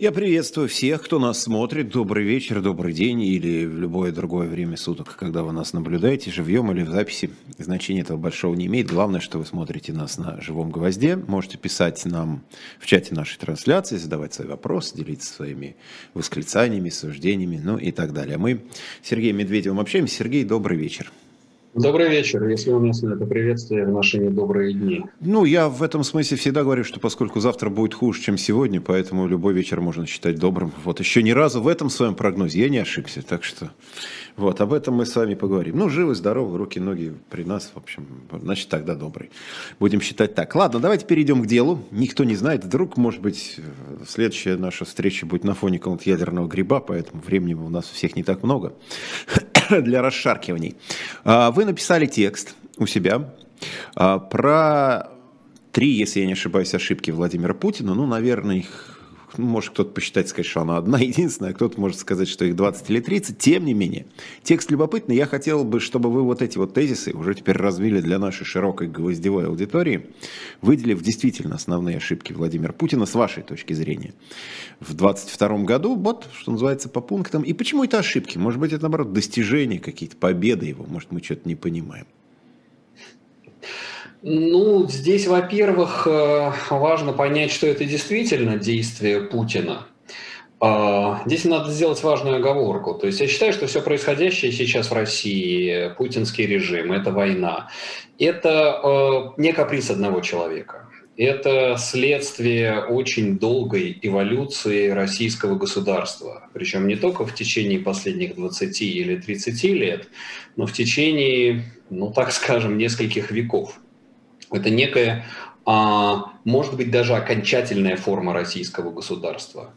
Я приветствую всех, кто нас смотрит. Добрый вечер, добрый день или в любое другое время суток, когда вы нас наблюдаете, живьем или в записи. Значения этого большого не имеет. Главное, что вы смотрите нас на живом гвозде. Можете писать нам в чате нашей трансляции, задавать свои вопросы, делиться своими восклицаниями, суждениями, ну и так далее. Мы с Сергеем Медведевым общаемся. Сергей, добрый вечер. Добрый вечер, если уместно это приветствие в наши недобрые дни. Ну, я в этом смысле всегда говорю, что поскольку завтра будет хуже, чем сегодня, поэтому любой вечер можно считать добрым. Вот еще ни разу в этом своем прогнозе я не ошибся, так что вот об этом мы с вами поговорим. Ну, живы, здоровы, руки, ноги при нас, в общем, значит, тогда добрый. Будем считать так. Ладно, давайте перейдем к делу. Никто не знает, вдруг, может быть, следующая наша встреча будет на фоне какого-то ядерного гриба, поэтому времени у нас всех не так много. для расшаркиваний. А, вы написали текст у себя а, про три, если я не ошибаюсь, ошибки Владимира Путина. Ну, наверное, их может кто-то посчитать, сказать, что она одна единственная, а кто-то может сказать, что их 20 или 30. Тем не менее, текст любопытный. Я хотел бы, чтобы вы вот эти вот тезисы уже теперь развили для нашей широкой гвоздевой аудитории, выделив действительно основные ошибки Владимира Путина с вашей точки зрения. В 22 году, вот, что называется, по пунктам. И почему это ошибки? Может быть, это, наоборот, достижения какие-то, победы его. Может, мы что-то не понимаем. Ну, здесь, во-первых, э, важно понять, что это действительно действие Путина. А, здесь надо сделать важную оговорку. То есть я считаю, что все происходящее сейчас в России, путинский режим, это война, это э, не каприз одного человека. Это следствие очень долгой эволюции российского государства. Причем не только в течение последних 20 или 30 лет, но в течение, ну так скажем, нескольких веков. Это некая, а, может быть, даже окончательная форма российского государства.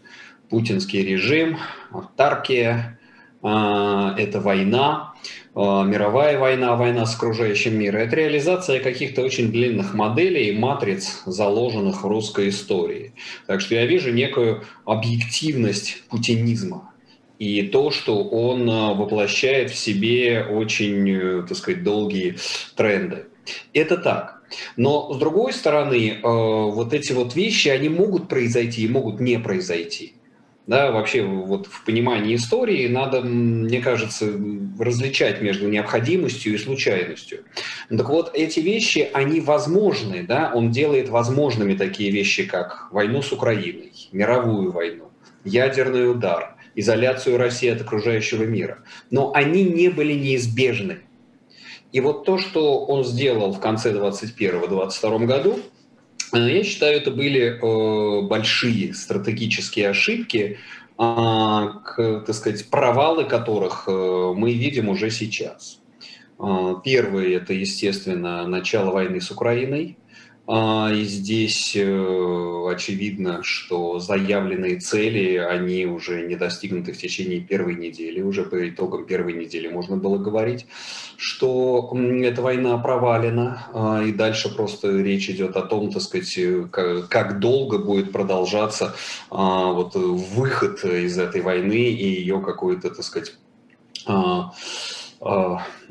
Путинский режим, автаркия, а, это война, а, мировая война, война с окружающим миром. Это реализация каких-то очень длинных моделей и матриц, заложенных в русской истории. Так что я вижу некую объективность путинизма и то, что он воплощает в себе очень, э, так сказать, долгие тренды. Это так. Но с другой стороны, э, вот эти вот вещи, они могут произойти и могут не произойти. Да, вообще вот в понимании истории надо, мне кажется, различать между необходимостью и случайностью. Так вот, эти вещи, они возможны, да, он делает возможными такие вещи, как войну с Украиной, мировую войну, ядерный удар, изоляцию России от окружающего мира. Но они не были неизбежны. И вот то, что он сделал в конце 2021-2022 году, э, я считаю, это были э, большие стратегические ошибки, а, так сказать, провалы которых э, мы видим уже сейчас. Первый – это, естественно, начало войны с Украиной. А, и здесь э, очевидно, что заявленные цели, они уже не достигнуты в течение первой недели. Уже по итогам первой недели можно было говорить, что эта война провалена. А, и дальше просто речь идет о том, так сказать, как долго будет продолжаться а, вот выход из этой войны и ее какой-то, так сказать,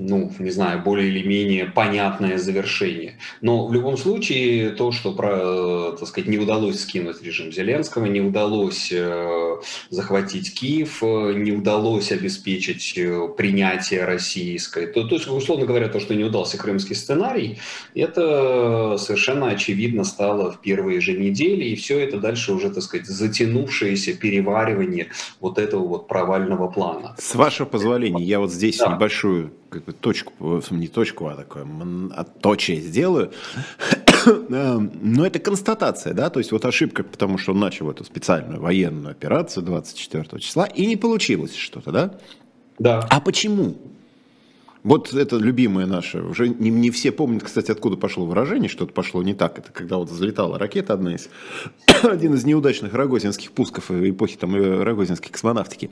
ну, не знаю, более или менее понятное завершение. Но в любом случае то, что, про, так сказать, не удалось скинуть режим Зеленского, не удалось э, захватить Киев, э, не удалось обеспечить э, принятие российской, то, то есть, условно говоря, то, что не удался крымский сценарий, это совершенно очевидно стало в первые же недели, и все это дальше уже, так сказать, затянувшееся переваривание вот этого вот провального плана. С вашего позволения, я вот здесь да. небольшую как бы, точку, не точку, а такое отточие сделаю. Но это констатация, да, то есть вот ошибка, потому что он начал эту специальную военную операцию 24 числа, и не получилось что-то, да? Да. А почему? Вот это любимое наше. Уже не, не все помнят, кстати, откуда пошло выражение, что-то пошло не так. Это когда вот взлетала ракета одна из, один из неудачных рогозинских пусков эпохи там рогозинской космонавтики.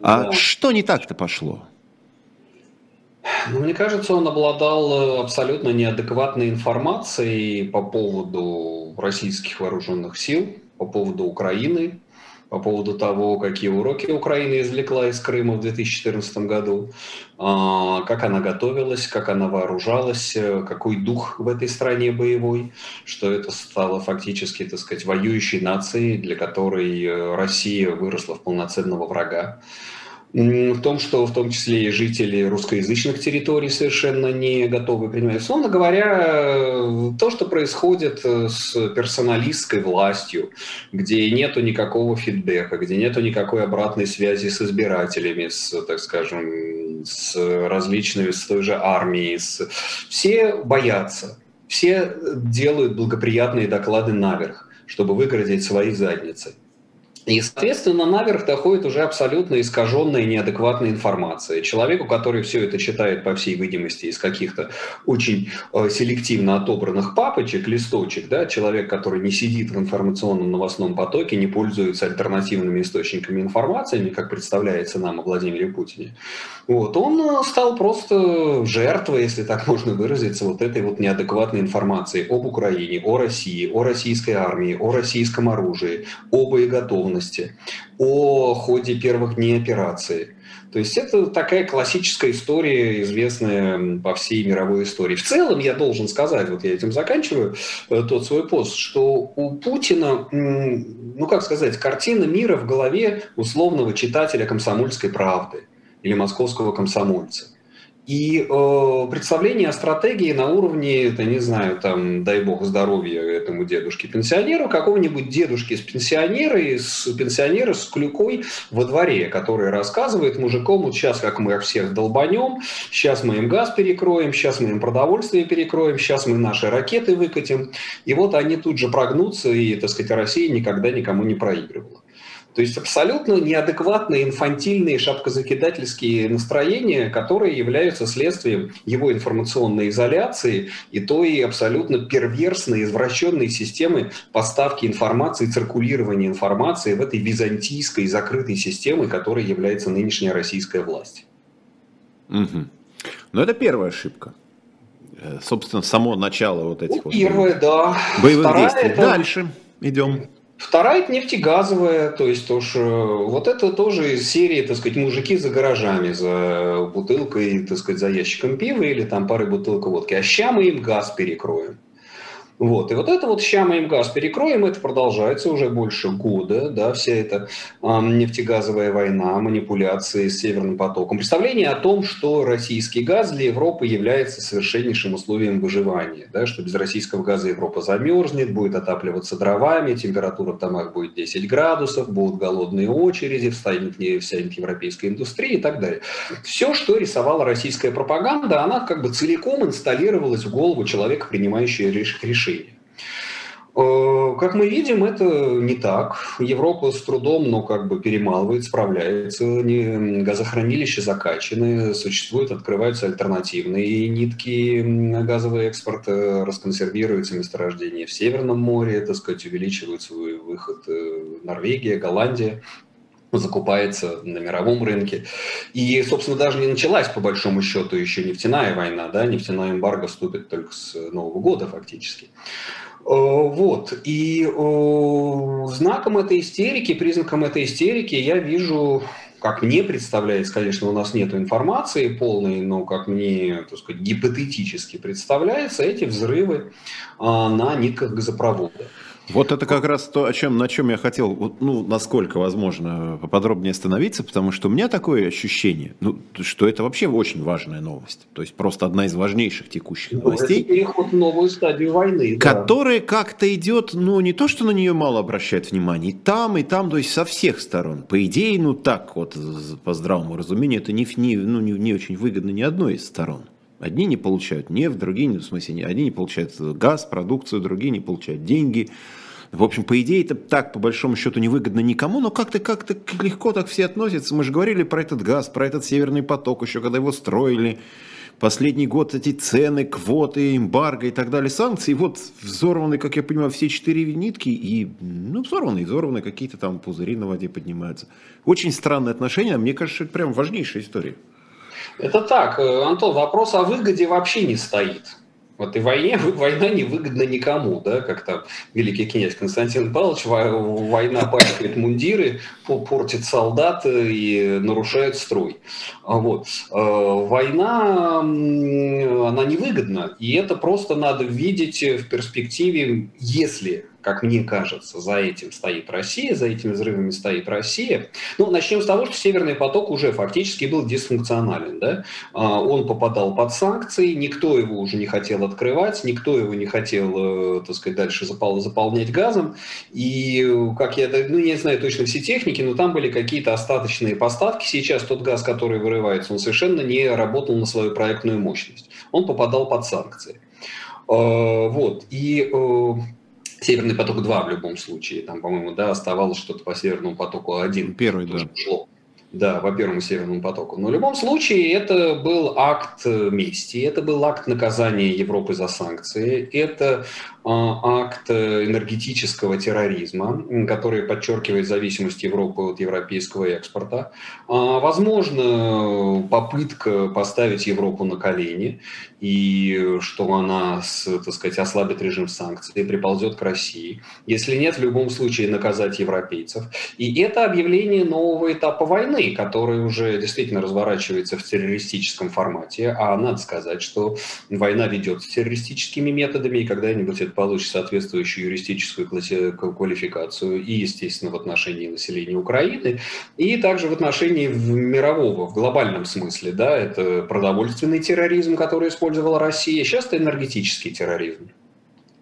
А да. что не так-то пошло? Ну, мне кажется, он обладал э, абсолютно неадекватной информацией по поводу российских вооруженных сил, по поводу Украины. по поводу того, какие уроки Украина извлекла из Крыма в 2014 году, а, как она готовилась, как она вооружалась, э, какой дух в этой стране боевой, что это стало фактически, так сказать, воюющей нацией, для которой э, Россия выросла в полноценного врага в том, что в том числе и жители русскоязычных территорий совершенно не готовы принимать. Условно говоря, то, что происходит э, с персоналистской властью, где нету никакого фидбэка, где нету никакой обратной связи с избирателями, с, так скажем, с различными, с той же армией, с... все боятся, все делают благоприятные доклады наверх, чтобы выгородить свои задницы. И, соответственно, наверх доходит уже абсолютно искаженная неадекватная информация. Человеку, который все это читает, по всей видимости, из каких-то очень э, селективно отобранных папочек, листочек, да, человек, который не сидит в информационном новостном потоке, не пользуется альтернативными источниками информации, как представляется нам о Владимире Путине, вот, он э, стал просто жертвой, если так можно выразиться, вот этой вот неадекватной информации об Украине, о России, о российской армии, о российском оружии, о боеготовности готовности, о ходе первых дней операции. То есть это такая классическая история, известная по всей мировой истории. В целом, я должен сказать, вот я этим заканчиваю э, тот свой пост, что у Путина, ну как сказать, картина мира в голове условного читателя комсомольской правды или московского комсомольца. И э, представление о стратегии на уровне, это не знаю, там, дай бог здоровья этому дедушке-пенсионеру, какого-нибудь дедушки с пенсионера, с пенсионера с клюкой во дворе, который рассказывает мужиком, вот сейчас как мы всех долбанем, сейчас мы им газ перекроем, сейчас мы им продовольствие перекроем, сейчас мы наши ракеты выкатим. И вот они тут же прогнутся, и, так сказать, Россия никогда никому не проигрывала. То есть абсолютно неадекватные, инфантильные, шапкозакидательские настроения, которые являются следствием его информационной изоляции и той абсолютно перверсной, извращенной системы поставки информации, циркулирования информации в этой византийской закрытой системе, которой является нынешняя российская власть. Угу. Ну, это первая ошибка э, собственно, само начало вот этих ну, Первое, вот да. боевых Вторая действий. Это... Дальше идем. Вторая – это нефтегазовая, то есть тоже, вот это тоже из серии, так сказать, мужики за гаражами, за бутылкой, так сказать, за ящиком пива или там парой бутылок водки. А ща мы им газ перекроем. Вот. И вот это вот ща мы им газ перекроем, это продолжается уже больше года, да, вся эта э, нефтегазовая война, манипуляции с Северным потоком. Представление о том, что российский газ для Европы является совершеннейшим условием выживания, да, что без российского газа Европа замерзнет, будет отапливаться дровами, температура в домах будет 10 градусов, будут голодные очереди, встанет вся европейская индустрия и так далее. Все, что рисовала российская пропаганда, она как бы целиком инсталлировалась в голову человека, принимающего решение решения. Э, как мы видим, это не так. Европа с трудом, но как бы перемалывает, справляется. Газохранилища закачаны, существуют, открываются альтернативные нитки газового экспорта, расконсервируются месторождения в Северном море, так сказать, увеличивают свой выход э, Норвегия, Голландия закупается на мировом рынке. И, собственно, даже не началась, по большому счету, еще нефтяная война, да, нефтяная эмбарго вступит только с Нового года фактически. Э, вот. И э, знаком этой истерики, признаком этой истерики я вижу как мне представляется, конечно, у нас нет информации полной, но как мне, так сказать, гипотетически представляется, эти взрывы а, на нитках газопровода. Вот это как раз то, о чем, на чем я хотел, ну, насколько возможно, поподробнее остановиться, потому что у меня такое ощущение, ну, что это вообще очень важная новость. То есть просто одна из важнейших текущих ну, новостей. Переход в новую стадию войны. Которая да. как-то идет, ну, не то, что на нее мало обращают внимание, и там, и там, то есть со всех сторон. По идее, ну, так вот, по здравому разумению, это не, не, ну, не, не очень выгодно ни одной из сторон. Одни не получают нефть, другие, в смысле, одни не получают газ, продукцию, другие не получают деньги. В общем, по идее, это так, по большому счету, невыгодно никому, но как-то как-то легко так все относятся. Мы же говорили про этот газ, про этот северный поток, еще когда его строили. Последний год эти цены, квоты, эмбарго и так далее, санкции. Вот взорваны, как я понимаю, все четыре нитки, и, ну, взорваны, взорваны, какие-то там пузыри на воде поднимаются. Очень странные отношения, мне кажется, это прям важнейшая история. Это так, э, Антон, вопрос о выгоде вообще не стоит. В этой войне война не выгодна никому, да, как там великий князь Константин Павлович, война пачкает мундиры, портит солдат и нарушает строй. Вот. Э, война, она невыгодна, и это просто надо видеть в перспективе, если как мне кажется, за этим стоит Россия, за этими взрывами стоит Россия. Ну, начнем с того, что Северный поток уже фактически был дисфункционален. Да? А, он попадал под санкции, никто его уже не хотел открывать, никто его не хотел, э, так сказать, дальше заполнять газом. И, как я, ну, не знаю точно все техники, но там были какие-то остаточные поставки. Сейчас тот газ, который вырывается, он совершенно не работал на свою проектную мощность. Он попадал под санкции. А, вот. И Северный поток-2 в любом случае, там, по-моему, да, оставалось что-то по Северному потоку-1. Первый, да. Шло. Да, по первому Северному потоку. Но в любом случае это был акт мести, это был акт наказания Европы за санкции, это а, акт энергетического терроризма, который подчеркивает зависимость Европы от европейского экспорта. А, возможно, попытка поставить Европу на колени, и что она, так сказать, ослабит режим санкций, приползет к России. Если нет, в любом случае наказать европейцев. И это объявление нового этапа войны, который уже действительно разворачивается в террористическом формате. А надо сказать, что война ведется террористическими методами, и когда-нибудь это получит соответствующую юристическую квалификацию и, естественно, в отношении населения Украины, и также в отношении мирового, в глобальном смысле. Да, это продовольственный терроризм, который использовала Россия, сейчас это энергетический терроризм.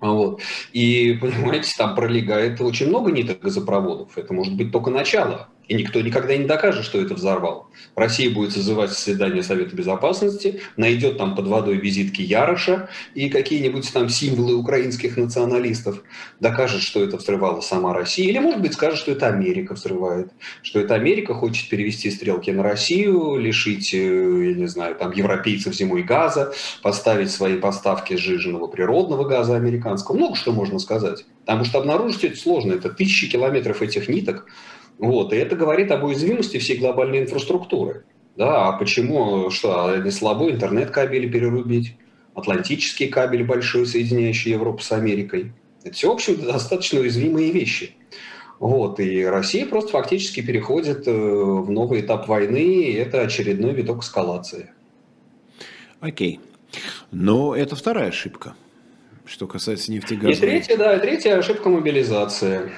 Вот. И, понимаете, там пролегает очень много ниток газопроводов. Это может быть только начало. И никто никогда не докажет, что это взорвал. Россия будет созывать заседание Совета Безопасности, найдет там под водой визитки Яроша и какие-нибудь там символы украинских националистов, докажет, что это взрывала сама Россия, или, может быть, скажет, что это Америка взрывает, что это Америка хочет перевести стрелки на Россию, лишить, э, я не знаю, там, европейцев зимой газа, поставить свои поставки сжиженного природного газа американского. Много что можно сказать. Потому что обнаружить это сложно. Это тысячи километров этих ниток, вот, и это говорит об уязвимости всей глобальной инфраструктуры. Да, а почему, что, а не слабо интернет-кабели перерубить, атлантический кабель большой, соединяющий Европу с Америкой. Это все, в общем, достаточно уязвимые вещи. Вот, и Россия просто фактически переходит э, в новый этап войны, и это очередной виток эскалации. Окей. Но это вторая ошибка что касается нефтегаза. И третья, да, третья ошибка мобилизации.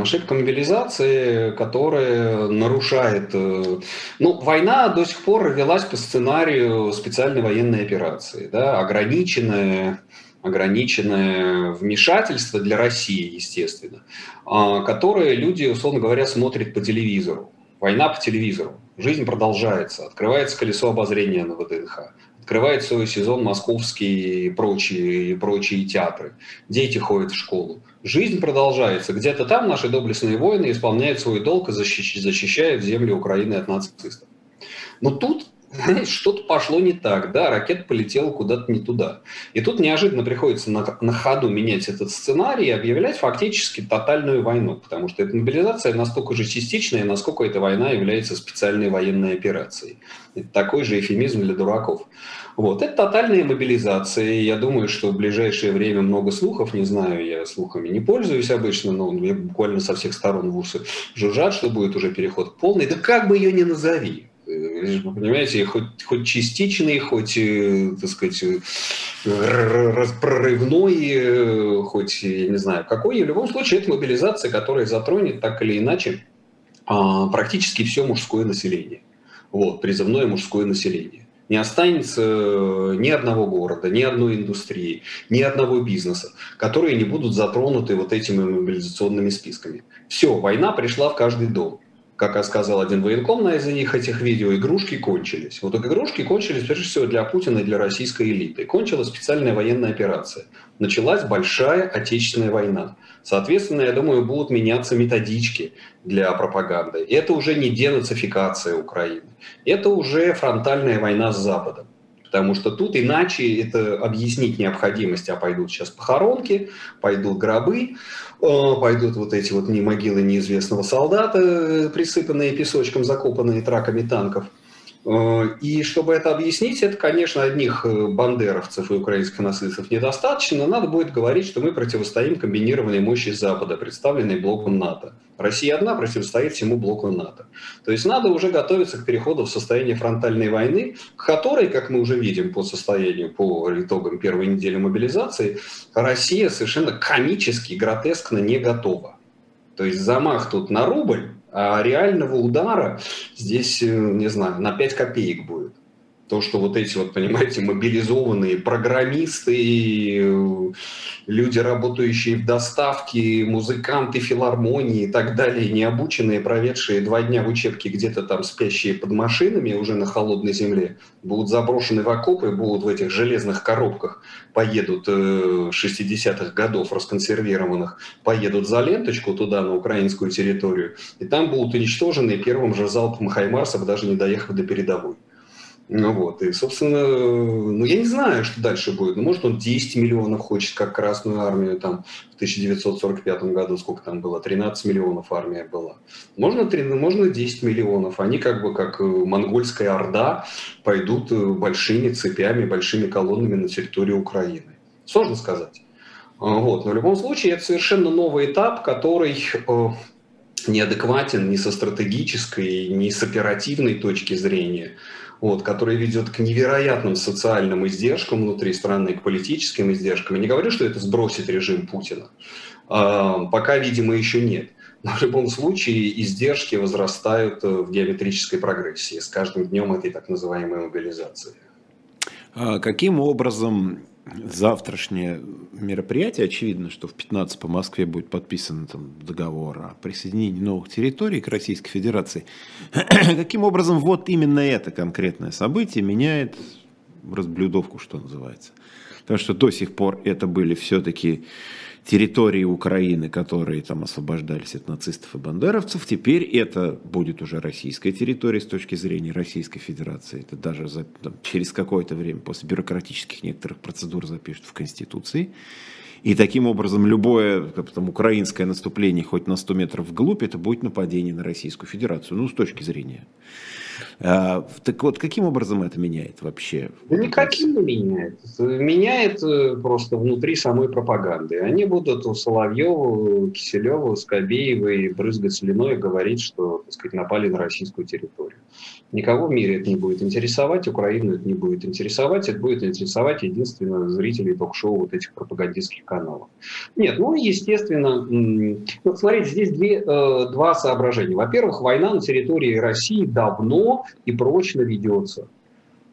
Ошибка мобилизации, которая нарушает... Э, ну, война до сих пор велась по сценарию специальной военной операции, да, ограниченная ограниченное вмешательство для России, естественно, а, которое люди, условно говоря, смотрят по телевизору. Война по телевизору. Жизнь продолжается. Открывается колесо обозрения на ВДНХ открывает свой сезон московские и прочие, и прочие театры. Дети ходят в школу. Жизнь продолжается. Где-то там наши доблестные воины исполняют свой долг и защищают землю Украины от нацистов. Но тут что-то пошло не так, да, ракета полетела куда-то не туда. И тут неожиданно приходится на, на ходу менять этот сценарий и объявлять фактически тотальную войну, потому что эта мобилизация настолько же частичная, насколько эта война является специальной военной операцией. Это такой же эфемизм для дураков. Вот, это тотальная мобилизация. Я думаю, что в ближайшее время много слухов, не знаю, я слухами не пользуюсь обычно, но я буквально со всех сторон в усы жужжат, что будет уже переход полный. Да как бы ее ни назови. Э, вы понимаете, хоть, хоть частичный, хоть, э, так сказать, э, прорывной, хоть, я не знаю, какой. В любом случае, это мобилизация, которая затронет так или иначе а, практически все мужское население. Вот, призывное мужское население. Не останется ни одного города, ни одной индустрии, ни одного бизнеса, которые не будут затронуты вот этими мобилизационными списками. Все, война пришла в каждый дом как сказал один военком на из них этих видео, игрушки кончились. Вот игрушки кончились прежде всего для Путина и для российской элиты. Кончилась специальная военная операция. Началась большая отечественная война. Соответственно, я думаю, будут меняться методички для пропаганды. Это уже не денацификация Украины. Это уже фронтальная война с Западом. Потому что тут иначе это объяснить необходимость, а пойдут сейчас похоронки, пойдут гробы, э, пойдут вот эти вот не могилы неизвестного солдата, э, присыпанные песочком, закопанные траками танков. Э, и чтобы это объяснить, это, конечно, одних бандеровцев и украинских нацистов недостаточно. Надо будет говорить, что мы противостоим комбинированной мощи Запада, представленной блоком НАТО. Россия одна противостоит всему блоку НАТО. То есть надо уже готовиться к переходу в состояние фронтальной войны, к которой, как мы уже видим по состоянию, по итогам первой недели мобилизации, Россия совершенно комически, гротескно не готова. То есть замах тут на рубль, а реального удара здесь, э, не знаю, на 5 копеек будет. То, что вот эти вот, понимаете, мобилизованные программисты, э, люди, работающие в доставке, музыканты филармонии и так далее, необученные, проведшие два дня в учебке где-то там спящие под машинами уже на холодной земле, будут заброшены в окопы, будут в этих железных коробках, поедут 60-х э, годов расконсервированных, поедут за ленточку туда, на украинскую территорию, и там будут уничтожены первым же залпом Хаймарсов, даже не доехав до передовой. Ну вот, и, собственно, ну я не знаю, что дальше будет. Ну, может, он 10 миллионов хочет, как Красную Армию там в 1945 году, сколько там было, 13 миллионов армия была. Можно, 3, можно 10 миллионов. Они как бы, как э, монгольская орда, пойдут э, большими цепями, большими колоннами на территорию Украины. Сложно сказать. А, вот. Но в любом случае, это совершенно новый этап, который э, неадекватен ни со стратегической, ни с оперативной точки зрения вот, который ведет к невероятным социальным издержкам внутри страны, к политическим издержкам. Я не говорю, что это сбросит режим Путина. А, пока, видимо, еще нет. Но в любом случае издержки возрастают в геометрической прогрессии с каждым днем этой так называемой мобилизации. А каким образом завтрашнее мероприятие, очевидно, что в 15 по Москве будет подписан там, договор о присоединении новых территорий к Российской Федерации. Каким образом вот именно это конкретное событие меняет разблюдовку, что называется? Потому что до сих пор это были все-таки территории Украины, которые там освобождались от нацистов и бандеровцев, теперь это будет уже российская территория с точки зрения Российской Федерации. Это даже за, там, через какое-то время после бюрократических некоторых процедур запишут в Конституции. И таким образом любое там, украинское наступление хоть на 100 метров вглубь, это будет нападение на Российскую Федерацию, ну, с точки зрения а, так вот, каким образом это меняет вообще? Да никаким не меняет. Меняет э, просто внутри самой пропаганды. Они будут у Соловьева, Киселева, Скобеева и брызгать слюной и говорить, что так сказать, напали на российскую территорию. Никого в мире это не будет интересовать, Украину это не будет интересовать, это будет интересовать единственно зрителей ток-шоу вот этих пропагандистских каналов. Нет, ну, естественно, вот смотрите, здесь две, э, два соображения. Во-первых, война на территории России давно и прочно ведется.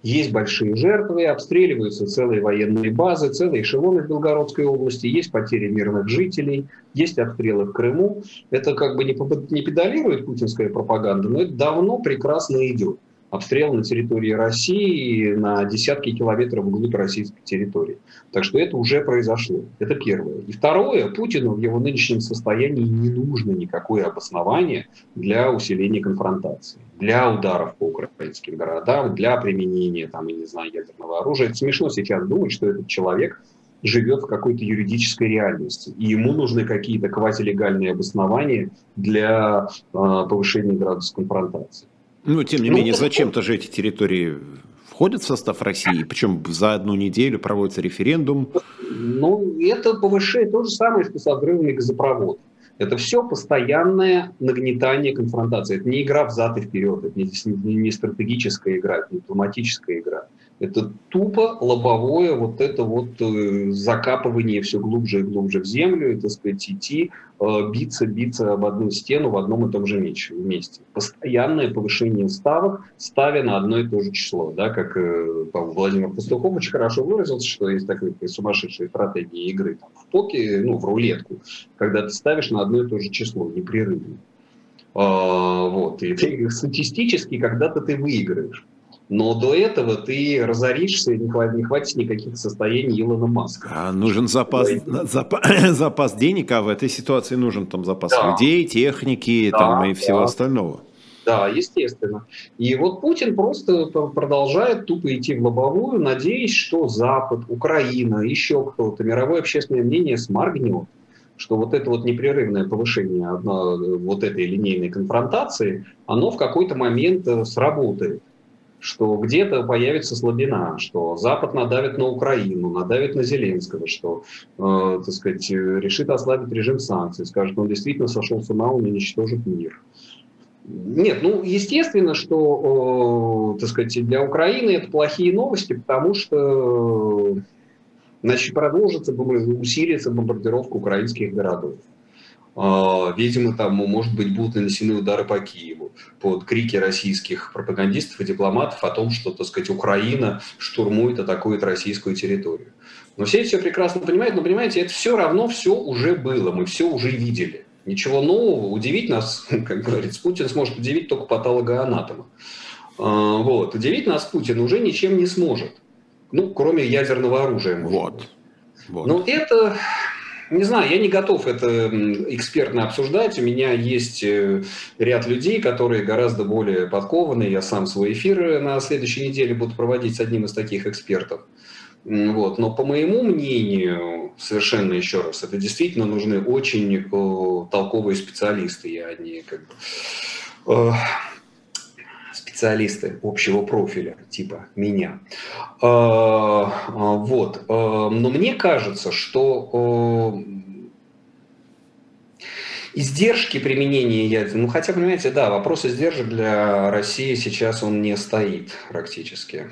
Есть большие жертвы, обстреливаются целые военные базы, целые эшелоны в Белгородской области, есть потери мирных жителей, есть обстрелы в Крыму. Это как бы не, педалирует путинская пропаганда, но это давно прекрасно идет обстрел на территории России на десятки километров вглубь российской территории. Так что это уже произошло. Это первое. И второе, Путину в его нынешнем состоянии не нужно никакое обоснование для усиления конфронтации, для ударов по украинским городам, для применения, там, я не знаю, ядерного оружия. Это смешно сейчас думать, что этот человек живет в какой-то юридической реальности, и ему нужны какие-то квазилегальные обоснования для э, повышения градуса конфронтации. Ну, тем не ну, менее, зачем-то же эти территории входят в состав России, причем за одну неделю проводится референдум. Ну, это повышает то же самое, что с отрывами газопровода. Это все постоянное нагнетание конфронтации. Это не игра взад и вперед, это не, не стратегическая игра, это не дипломатическая игра. Это тупо лобовое вот это вот э, закапывание все глубже и глубже в землю, и, так сказать, идти, э, биться, биться об одну стену в одном и том же мече, вместе. Постоянное повышение ставок, ставя на одно и то же число. Да, как э, Владимир Пастухов очень хорошо выразился, что есть такая сумасшедшая стратегия игры там, в поке, ну, в рулетку, когда ты ставишь на одно и то же число непрерывно. А, вот. И ты, статистически когда-то ты выиграешь. Но до этого ты разоришься, не хватит, не хватит никаких состояний Илона Маска. А нужен запас, запас, запас денег, а в этой ситуации нужен там запас да. людей, техники да, там, и всего да. остального. Да, естественно. И вот Путин просто продолжает тупо идти в лобовую, надеясь, что Запад, Украина, еще кто-то, мировое общественное мнение сморгнет что вот это вот непрерывное повышение одно, вот этой линейной конфронтации, оно в какой-то момент э, сработает. Что где-то появится слабина, что Запад надавит на Украину, надавит на Зеленского, что, э, так сказать, решит ослабить режим санкций, скажет, он действительно сошел с ума, он уничтожит мир. Нет, ну, естественно, что, э, так сказать, для Украины это плохие новости, потому что, значит, продолжится, усилится бомбардировка украинских городов. А, видимо, там, может быть, будут нанесены удары по Киеву под крики российских пропагандистов и дипломатов о том, что, так сказать, Украина штурмует, атакует российскую территорию. Но все это все прекрасно понимают, но, понимаете, это все равно все уже было, мы все уже видели. Ничего нового, удивить нас, как говорится, Путин сможет удивить только патологоанатома. А, вот. Удивить нас Путин уже ничем не сможет. Ну, кроме ядерного оружия. Может. Вот. вот. Но это, не знаю, я не готов это экспертно обсуждать. У меня есть э, ряд людей, которые гораздо более подкованы. Я сам свой эфир на следующей неделе буду проводить с одним из таких экспертов. Вот. Но по моему мнению, совершенно еще раз, это действительно нужны очень э, толковые специалисты. Я не как бы, э, специалисты общего профиля, типа меня. Э, вот. Но мне кажется, что Издержки применения ядерного, ну хотя, понимаете, да, вопрос издержек для России сейчас он не стоит практически.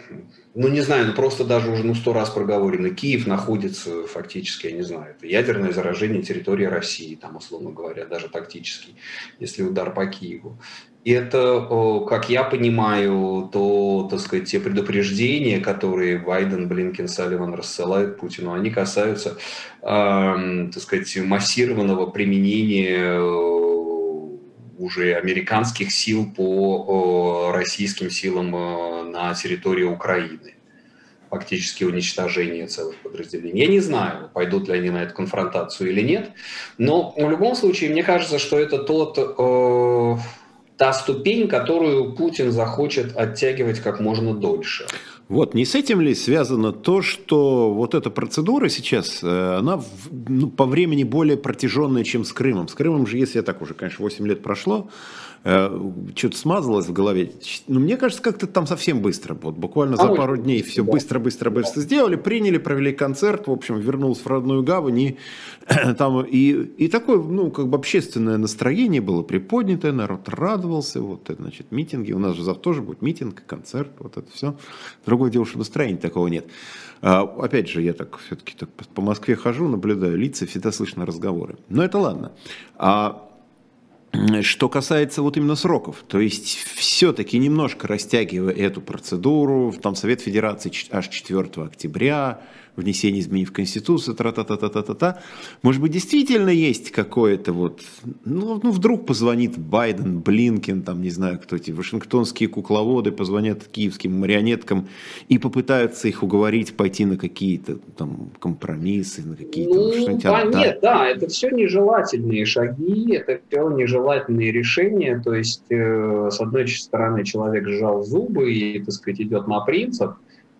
Ну не знаю, ну просто даже уже ну, сто раз проговорено. Киев находится фактически, я не знаю, это ядерное заражение территории России, там условно говоря, даже тактически, если удар по Киеву. И это, как я понимаю, то, так сказать, те предупреждения, которые Байден, Блинкен, Салливан рассылают Путину, они касаются, так сказать, массированного применения э, уже американских сил по российским силам э, на территории Украины фактически уничтожение целых подразделений. Я не знаю, пойдут ли они на эту конфронтацию или нет, но в любом случае, мне кажется, что это тот э, та ступень, которую Путин захочет оттягивать как можно дольше. Вот, не с этим ли связано то, что вот эта процедура сейчас, э, она ну, по времени более протяженная, чем с Крымом. С Крымом же, если я так уже, конечно, 8 лет прошло, что-то смазалось в голове. Но мне кажется, как-то там совсем быстро. Вот буквально за пару дней все быстро-быстро-быстро сделали, приняли, провели концерт, в общем, вернулся в родную гавань. И, там, и, и такое, ну, как бы общественное настроение было приподнятое, народ радовался. Вот, это, значит, митинги. У нас же завтра тоже будет митинг, концерт, вот это все. Другое дело, что настроения такого нет. А, опять же, я так все-таки так по Москве хожу, наблюдаю лица, всегда слышно разговоры. Но это ладно. А что касается вот именно сроков, то есть все-таки немножко растягивая эту процедуру, там Совет Федерации аж 4 октября, внесение изменений в Конституцию, тра-та-та-та-та-та. Может быть, действительно есть какое-то вот... Ну, ну, вдруг позвонит Байден, Блинкен, там, не знаю, кто эти вашингтонские кукловоды позвонят киевским марионеткам и попытаются их уговорить пойти на какие-то там компромиссы, на какие-то... Ну, что-нибудь да, нет, да, это все нежелательные шаги, это все нежелательные решения. То есть, э, с одной стороны, человек сжал зубы и, так сказать, идет на принцип,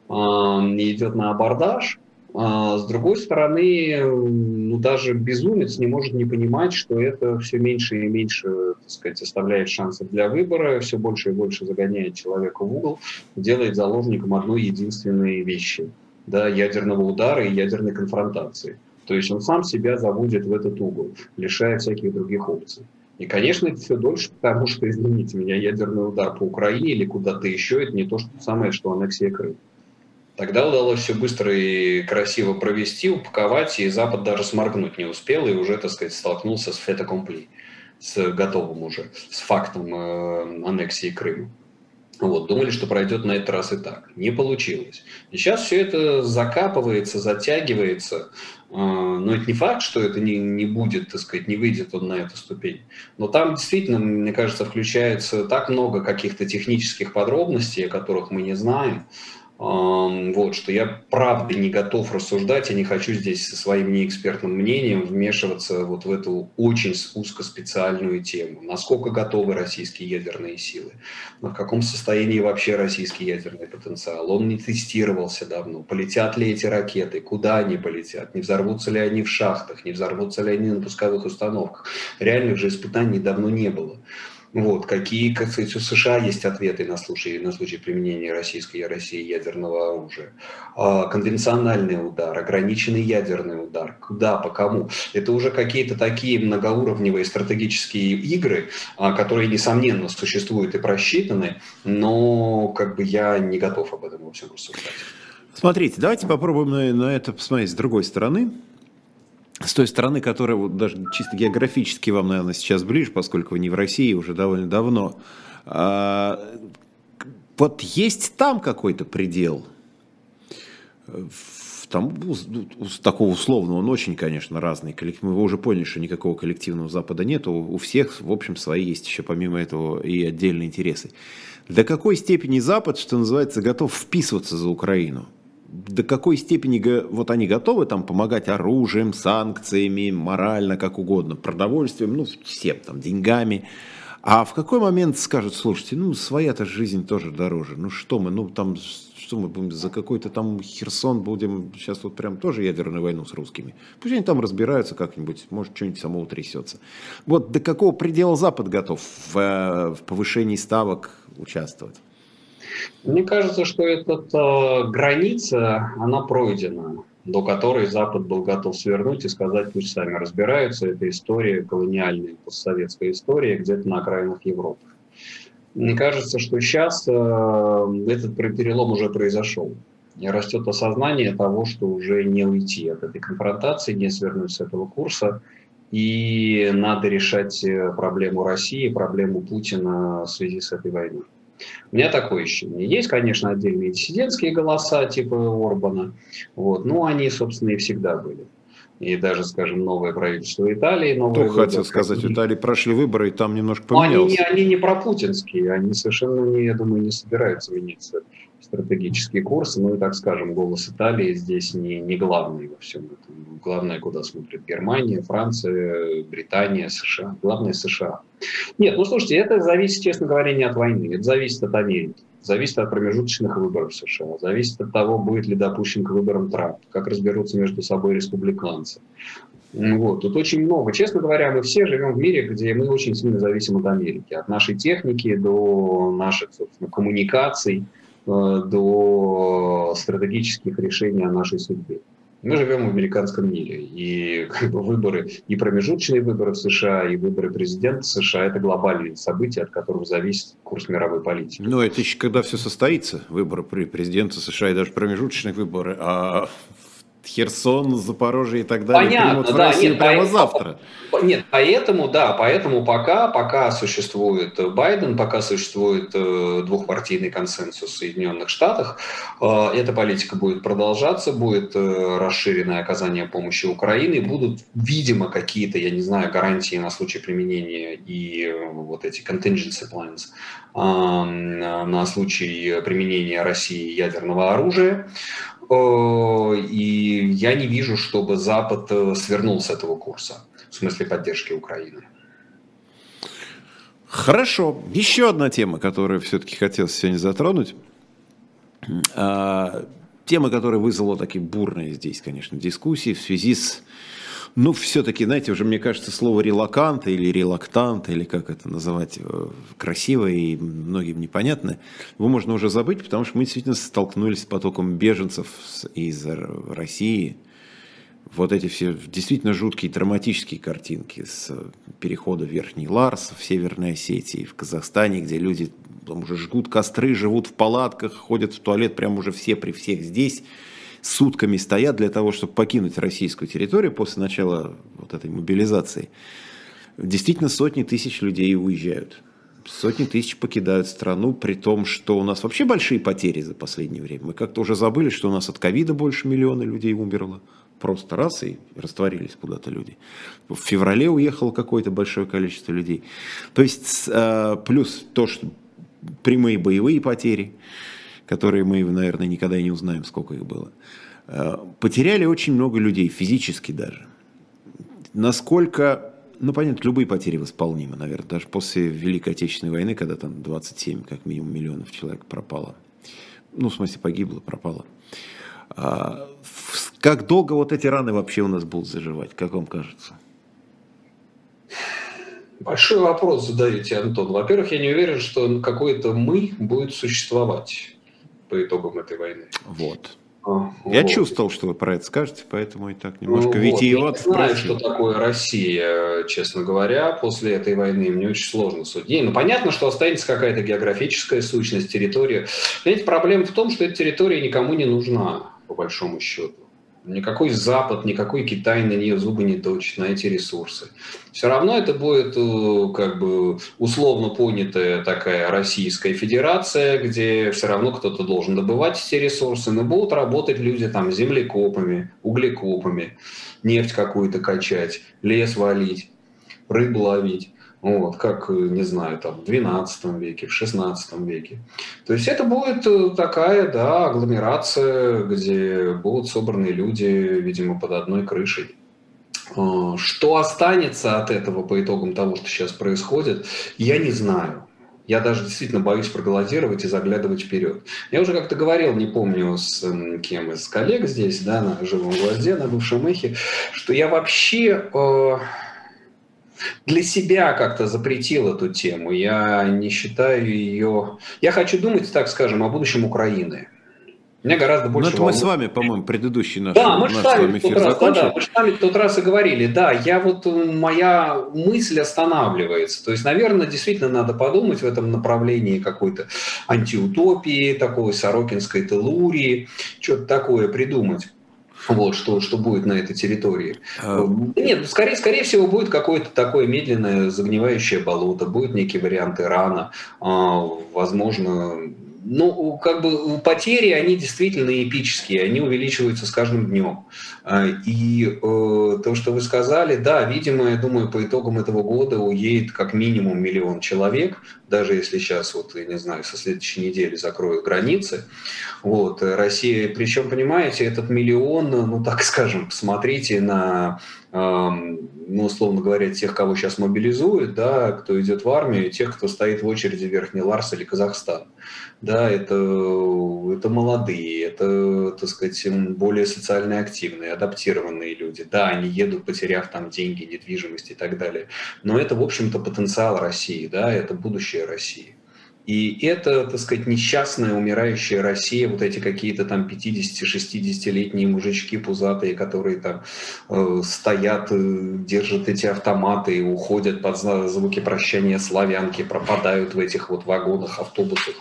э, идет на абордаж, а с другой стороны, ну, даже безумец не может не понимать, что это все меньше и меньше, так сказать, оставляет шансы для выбора, все больше и больше загоняет человека в угол, делает заложником одной единственной вещи – да, ядерного удара и ядерной конфронтации. То есть он сам себя заводит в этот угол, лишая всяких других опций. И, конечно, это все дольше, потому что, извините меня, ядерный удар по Украине или куда-то еще – это не то же самое, что аннексия Крыма. Тогда удалось все быстро и красиво провести, упаковать, и Запад даже сморгнуть не успел, и уже, так сказать, столкнулся с фетокомпли, с готовым уже, с фактом э, аннексии Крыма. Вот, думали, что пройдет на этот раз и так. Не получилось. И сейчас все это закапывается, затягивается. Э, но это не факт, что это не, не будет, так сказать, не выйдет он на эту ступень. Но там действительно, мне кажется, включается так много каких-то технических подробностей, о которых мы не знаем, вот, что я правда не готов рассуждать, я не хочу здесь со своим неэкспертным мнением вмешиваться вот в эту очень узкоспециальную тему. Насколько готовы российские ядерные силы? В каком состоянии вообще российский ядерный потенциал? Он не тестировался давно. Полетят ли эти ракеты? Куда они полетят? Не взорвутся ли они в шахтах? Не взорвутся ли они на пусковых установках? Реальных же испытаний давно не было. Вот, какие, как сказать, у США есть ответы на случай, на случай применения российской России ядерного оружия. А, конвенциональный удар, ограниченный ядерный удар. Куда, по кому? Это уже какие-то такие многоуровневые стратегические игры, а, которые, несомненно, существуют и просчитаны, но как бы я не готов об этом во всем рассуждать. Смотрите, давайте попробуем на, на это посмотреть с другой стороны с той стороны, которая вот даже чисто географически вам, наверное, сейчас ближе, поскольку вы не в России уже довольно давно. А, вот есть там какой-то предел? Там такого условного, он очень, конечно, разный. Мы уже поняли, что никакого коллективного Запада нет. У всех, в общем, свои есть еще помимо этого и отдельные интересы. До какой степени Запад, что называется, готов вписываться за Украину? До какой степени вот они готовы там помогать оружием, санкциями, морально, как угодно, продовольствием, ну, всем там, деньгами. А в какой момент скажут, слушайте, ну, своя-то жизнь тоже дороже. Ну, что мы, ну, там, что мы будем за какой-то там Херсон будем сейчас вот прям тоже ядерную войну с русскими. Пусть они там разбираются как-нибудь, может, что-нибудь само утрясется. Вот до какого предела Запад готов в, э, в повышении ставок участвовать? Мне кажется, что эта э, граница, она пройдена, до которой Запад был готов свернуть и сказать, пусть сами разбираются. Это история, колониальная постсоветская история, где-то на окраинах Европы. Мне кажется, что сейчас э, этот перелом уже произошел. И растет осознание того, что уже не уйти от этой конфронтации, не свернуть с этого курса. И надо решать э, проблему России, проблему Путина в связи с этой войной. У меня такое ощущение. Есть, конечно, отдельные диссидентские голоса типа Орбана, вот, но они, собственно, и всегда были. И даже, скажем, новое правительство Италии... Новое Кто хотел сказать, в Италии прошли выборы, и там немножко поменялось. Они, они не пропутинские, они совершенно, не, я думаю, не собираются меняться стратегические курсы. Ну и, так скажем, голос Италии здесь не, не главный во всем этом. Главное, куда смотрит Германия, Франция, Британия, США. Главное США. Нет, ну слушайте, это зависит, честно говоря, не от войны. Это зависит от Америки. Зависит от промежуточных выборов США. Зависит от того, будет ли допущен к выборам Трамп. Как разберутся между собой республиканцы. Вот. Тут очень много. Честно говоря, мы все живем в мире, где мы очень сильно зависим от Америки. От нашей техники до наших собственно, коммуникаций – до стратегических решений о нашей судьбе. Мы живем в американском мире, и как бы, выборы, и промежуточные выборы в США, и выборы президента США – это глобальные события, от которых зависит курс мировой политики. Ну, это еще когда все состоится, выборы президента США и даже промежуточные выборы, а Херсон, Запорожье и так далее Понятно, примут в да, Россию нет, прямо по, завтра. Нет, поэтому, да, поэтому пока, пока существует Байден, пока существует э, двухпартийный консенсус в Соединенных Штатах, э, эта политика будет продолжаться, будет э, расширенное оказание помощи Украине, будут, видимо, какие-то, я не знаю, гарантии на случай применения и э, вот эти contingency plans э, на случай применения России ядерного оружия. И я не вижу, чтобы Запад э, свернул с этого курса, в смысле поддержки Украины. Хорошо. Еще одна тема, которую все-таки хотел сегодня затронуть. А, тема, которая вызвала такие бурные здесь, конечно, дискуссии в связи с ну, все-таки, знаете, уже мне кажется, слово релакант или релактант, или как это называть, э, красиво и многим непонятно, его можно уже забыть, потому что мы действительно столкнулись с потоком беженцев из России. Вот эти все действительно жуткие драматические картинки с перехода в Верхний Ларс, в Северной Осетии, в Казахстане, где люди там уже жгут костры, живут в палатках, ходят в туалет прям уже все при всех здесь сутками стоят для того, чтобы покинуть российскую территорию после начала вот этой мобилизации. Действительно, сотни тысяч людей уезжают. Сотни тысяч покидают страну, при том, что у нас вообще большие потери за последнее время. Мы как-то уже забыли, что у нас от ковида больше миллиона людей умерло. Просто раз и растворились куда-то люди. В феврале уехало какое-то большое количество людей. То есть э, плюс то, что прямые боевые потери которые мы, наверное, никогда и не узнаем, сколько их было. Э, потеряли очень много людей, физически даже. Насколько, ну, понятно, любые потери восполнимы, наверное, даже после Великой Отечественной войны, когда там 27, как минимум, миллионов человек пропало. Ну, в смысле, погибло, пропало. А, как долго вот эти раны вообще у нас будут заживать, как вам кажется? Большой вопрос задаете, Антон. Во-первых, я не уверен, что какое-то «мы» будет существовать по итогам этой войны. Вот. А, я вот. чувствовал, что вы про это скажете, поэтому и так немножко ну, витиевато вот. Я не знаю, что такое Россия, честно говоря, после этой войны. Мне очень сложно судить. Ну, понятно, что останется какая-то географическая сущность, территория. Понимаете, проблема в том, что эта территория никому не нужна, по большому счету. Никакой Запад, никакой Китай на нее зубы не точит, на эти ресурсы. Все равно это будет э, как бы условно понятая такая Российская Федерация, где все равно кто-то должен добывать эти ресурсы, но будут работать люди там землекопами, углекопами, нефть какую-то качать, лес валить, рыбу ловить. Вот, как, не знаю, там, в 12 веке, в 16 веке. То есть это будет э, такая, да, агломерация, где будут собраны люди, видимо, под одной крышей. А, что останется от этого по итогам того, что сейчас происходит, я не знаю. Я даже действительно боюсь проголодировать и заглядывать вперед. Я уже как-то говорил, не помню с кем из коллег здесь, да, на живом гвозде, на бывшем эхе, что я вообще э, для себя как-то запретил эту тему. Я не считаю ее... Я хочу думать, так скажем, о будущем Украины. Мне гораздо больше... Ну, это волнует... мы с вами, по-моему, предыдущий наш, да, мы наш с вами эфир раз. Да, да, мы с вами тот раз и говорили. Да, я вот, моя мысль останавливается. То есть, наверное, действительно надо подумать в этом направлении какой-то антиутопии, такой сорокинской телурии, что-то такое придумать вот, что, что будет на этой территории. А... Нет, скорее, скорее всего, будет какое-то такое медленное загнивающее болото, будет некий вариант Ирана, а, возможно, ну, как бы потери, они действительно эпические, они увеличиваются с каждым днем. А, и э, то, что вы сказали, да, видимо, я думаю, по итогам этого года уедет как минимум миллион человек, даже если сейчас, вот, я не знаю, со следующей недели закроют границы. Вот, Россия, причем, понимаете, этот миллион, ну, так скажем, посмотрите на ну, условно говоря, тех, кого сейчас мобилизуют, да, кто идет в армию, тех, кто стоит в очереди Верхний Ларс или Казахстан. Да, это, это молодые, это, так сказать, более социально активные, адаптированные люди. Да, они едут, потеряв там деньги, недвижимость и так далее. Но это, в общем-то, потенциал России, да, это будущее России. И это, так сказать, несчастная, умирающая Россия, вот эти какие-то там 50-60-летние мужички пузатые, которые там э, стоят, э, держат эти автоматы и уходят под звуки прощания славянки, пропадают в этих вот вагонах, автобусах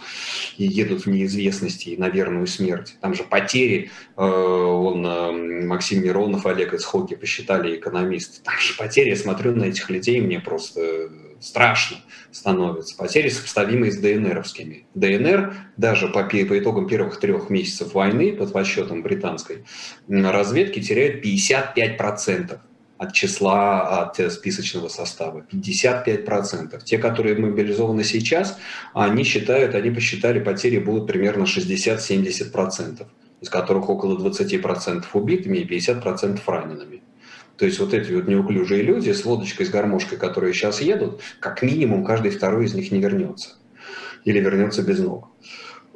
и едут в неизвестности и на верную смерть. Там же потери, э, он, э, Максим Миронов, Олег из Хоки посчитали экономисты. Там же потери, я смотрю на этих людей, мне просто страшно становится. Потери сопоставимые с ДНРовскими. ДНР даже по, по итогам первых трех месяцев войны, под подсчетом британской разведки, теряет 55% от числа, от э, списочного состава. 55%. Те, которые мобилизованы сейчас, они считают, они посчитали, потери будут примерно 60-70%, из которых около 20% убитыми и 50% ранеными. То есть вот эти вот неуклюжие люди с водочкой, с гармошкой, которые сейчас едут, как минимум каждый второй из них не вернется. Или вернется без ног.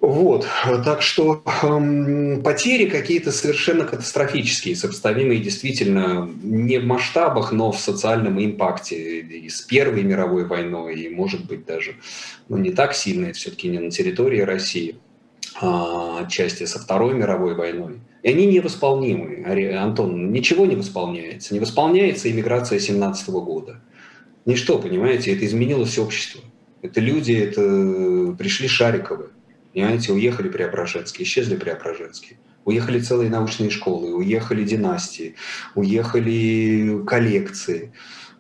Вот, так что эм, потери какие-то совершенно катастрофические, сопоставимые действительно не в масштабах, но в социальном импакте и с Первой мировой войной, и, может быть, даже ну, не так сильно, все-таки не на территории России, а отчасти со Второй мировой войной. И они невосполнимы, Антон, ничего не восполняется. Не восполняется иммиграция 17 года. Ничто, понимаете, это изменилось общество. Это люди, это пришли Шариковы, понимаете, уехали Преображенские, исчезли Преображенские. Уехали целые научные школы, уехали династии, уехали коллекции,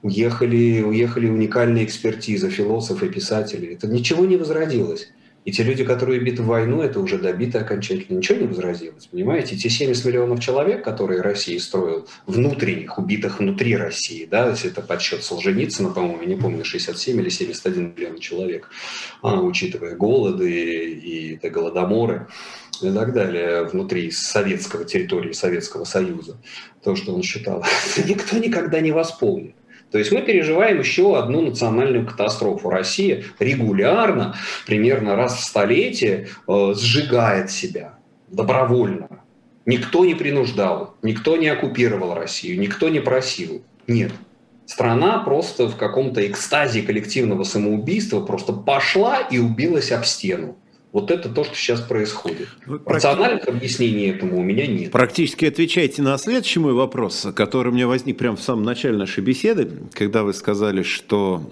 уехали, уехали уникальные экспертизы, философы, писатели. Это ничего не возродилось. И те люди, которые биты в войну, это уже добиты окончательно. Ничего не возразилось, понимаете? Те 70 миллионов человек, которые Россия строил, внутренних, убитых внутри России, да, если это подсчет Солженицына, по-моему, я не помню, 67 или 71 миллион человек, а, учитывая голоды и, и голодоморы и так далее внутри советского территории Советского Союза, то, что он считал, никто никогда не восполнит. То есть мы переживаем еще одну национальную катастрофу. Россия регулярно, примерно раз в столетие, э, сжигает себя добровольно. Никто не принуждал, никто не оккупировал Россию, никто не просил. Нет. Страна просто в каком-то экстазе коллективного самоубийства просто пошла и убилась об стену. Вот это то, что сейчас происходит. Вы Рациональных объяснений этому у меня нет. Практически отвечаете на следующий мой вопрос, который у меня возник прямо в самом начале нашей беседы, когда вы сказали, что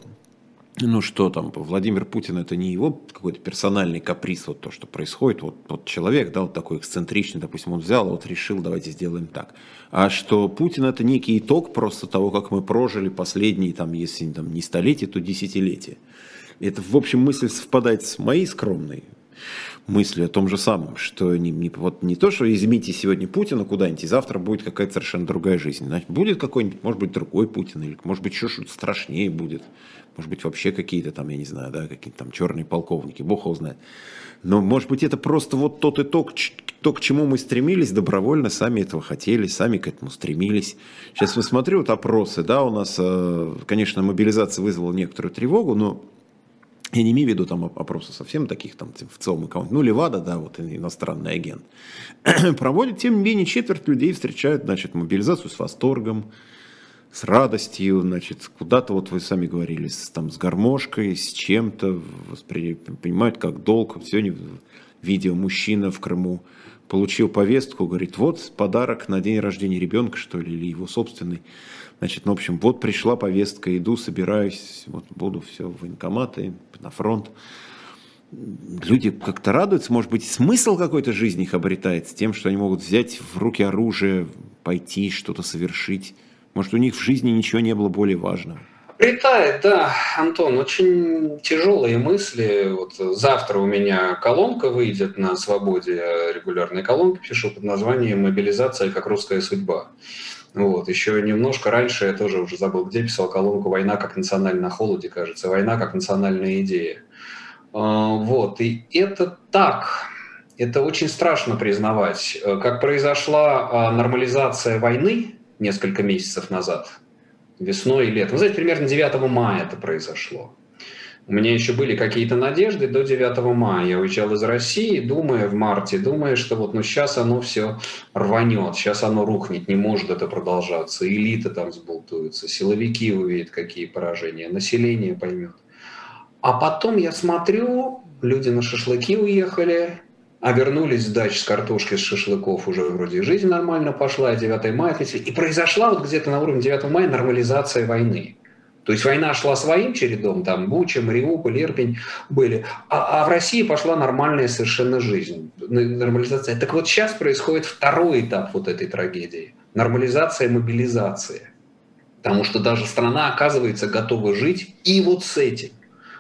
ну что там, Владимир Путин это не его какой-то персональный каприз, вот то, что происходит, вот, вот человек, да, вот такой эксцентричный, допустим, он взял, вот решил, давайте сделаем так. А что Путин это некий итог просто того, как мы прожили последние, там, если там, не столетия, то десятилетия. Это, в общем, мысль совпадает с моей скромной мысли о том же самом, что не, не, вот не то, что измените сегодня Путина куда-нибудь, и завтра будет какая-то совершенно другая жизнь. Значит, будет какой-нибудь, может быть, другой Путин, или может быть, еще что-то страшнее будет. Может быть, вообще какие-то там, я не знаю, да, какие-то там черные полковники, бог его знает. Но, может быть, это просто вот тот итог, то, к чему мы стремились, добровольно сами этого хотели, сами к этому стремились. Сейчас я смотрю вот опросы, да, у нас, э, конечно, мобилизация вызвала некоторую тревогу, но я не имею в виду там опросы совсем таких, там в целом аккаунт. Ну, Левада, да, вот иностранный агент. Проводит, тем не менее, четверть людей встречают, значит, мобилизацию с восторгом, с радостью, значит, куда-то, вот вы сами говорили, с, там, с гармошкой, с чем-то, понимают, как долг. Сегодня видео мужчина в Крыму получил повестку, говорит, вот подарок на день рождения ребенка, что ли, или его собственный. Значит, ну, в общем, вот пришла повестка, иду, собираюсь, вот буду все в военкоматы, на фронт. Люди как-то радуются, может быть, смысл какой-то жизни их обретает с тем, что они могут взять в руки оружие, пойти, что-то совершить. Может, у них в жизни ничего не было более важного. Притает, да, Антон, очень тяжелые мысли. Вот завтра у меня колонка выйдет на свободе, регулярная колонка пишу под названием «Мобилизация как русская судьба». Вот. Еще немножко раньше, я тоже уже забыл, где писал колонку «Война как национальная на холоде», кажется, «Война как национальная идея». А, вот. И это так. Это очень страшно признавать. Как произошла а, нормализация войны несколько месяцев назад, весной и летом. Вы знаете, примерно 9 мая это произошло. У меня еще были какие-то надежды до 9 мая. Я уезжал из России, думая в марте, думая, что вот ну сейчас оно все рванет, сейчас оно рухнет, не может это продолжаться. Элита там сболтуется, силовики увидят какие поражения, население поймет. А потом я смотрю, люди на шашлыки уехали, а вернулись с дач с картошки, с шашлыков, уже вроде жизнь нормально пошла, 9 мая, и произошла вот где-то на уровне 9 мая нормализация войны. То есть война шла своим чередом, там Буча, Мариуполь, Ирпень были, а, а в России пошла нормальная совершенно жизнь, нормализация. Так вот сейчас происходит второй этап вот этой трагедии. Нормализация мобилизация. Потому что даже страна, оказывается, готова жить и вот с этим.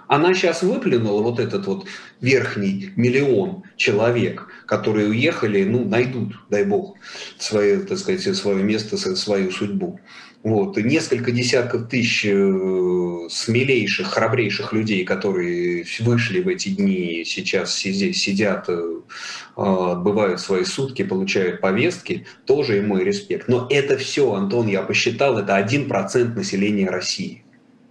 Она сейчас выплюнула вот этот вот верхний миллион человек, которые уехали, ну, найдут, дай бог, свое, так сказать, свое место, свою судьбу. Вот, несколько десятков тысяч э, смелейших, храбрейших людей, которые вышли в эти дни, сейчас сидят, э, отбывают свои сутки, получают повестки, тоже и мой респект. Но это все, Антон, я посчитал, это 1% населения России.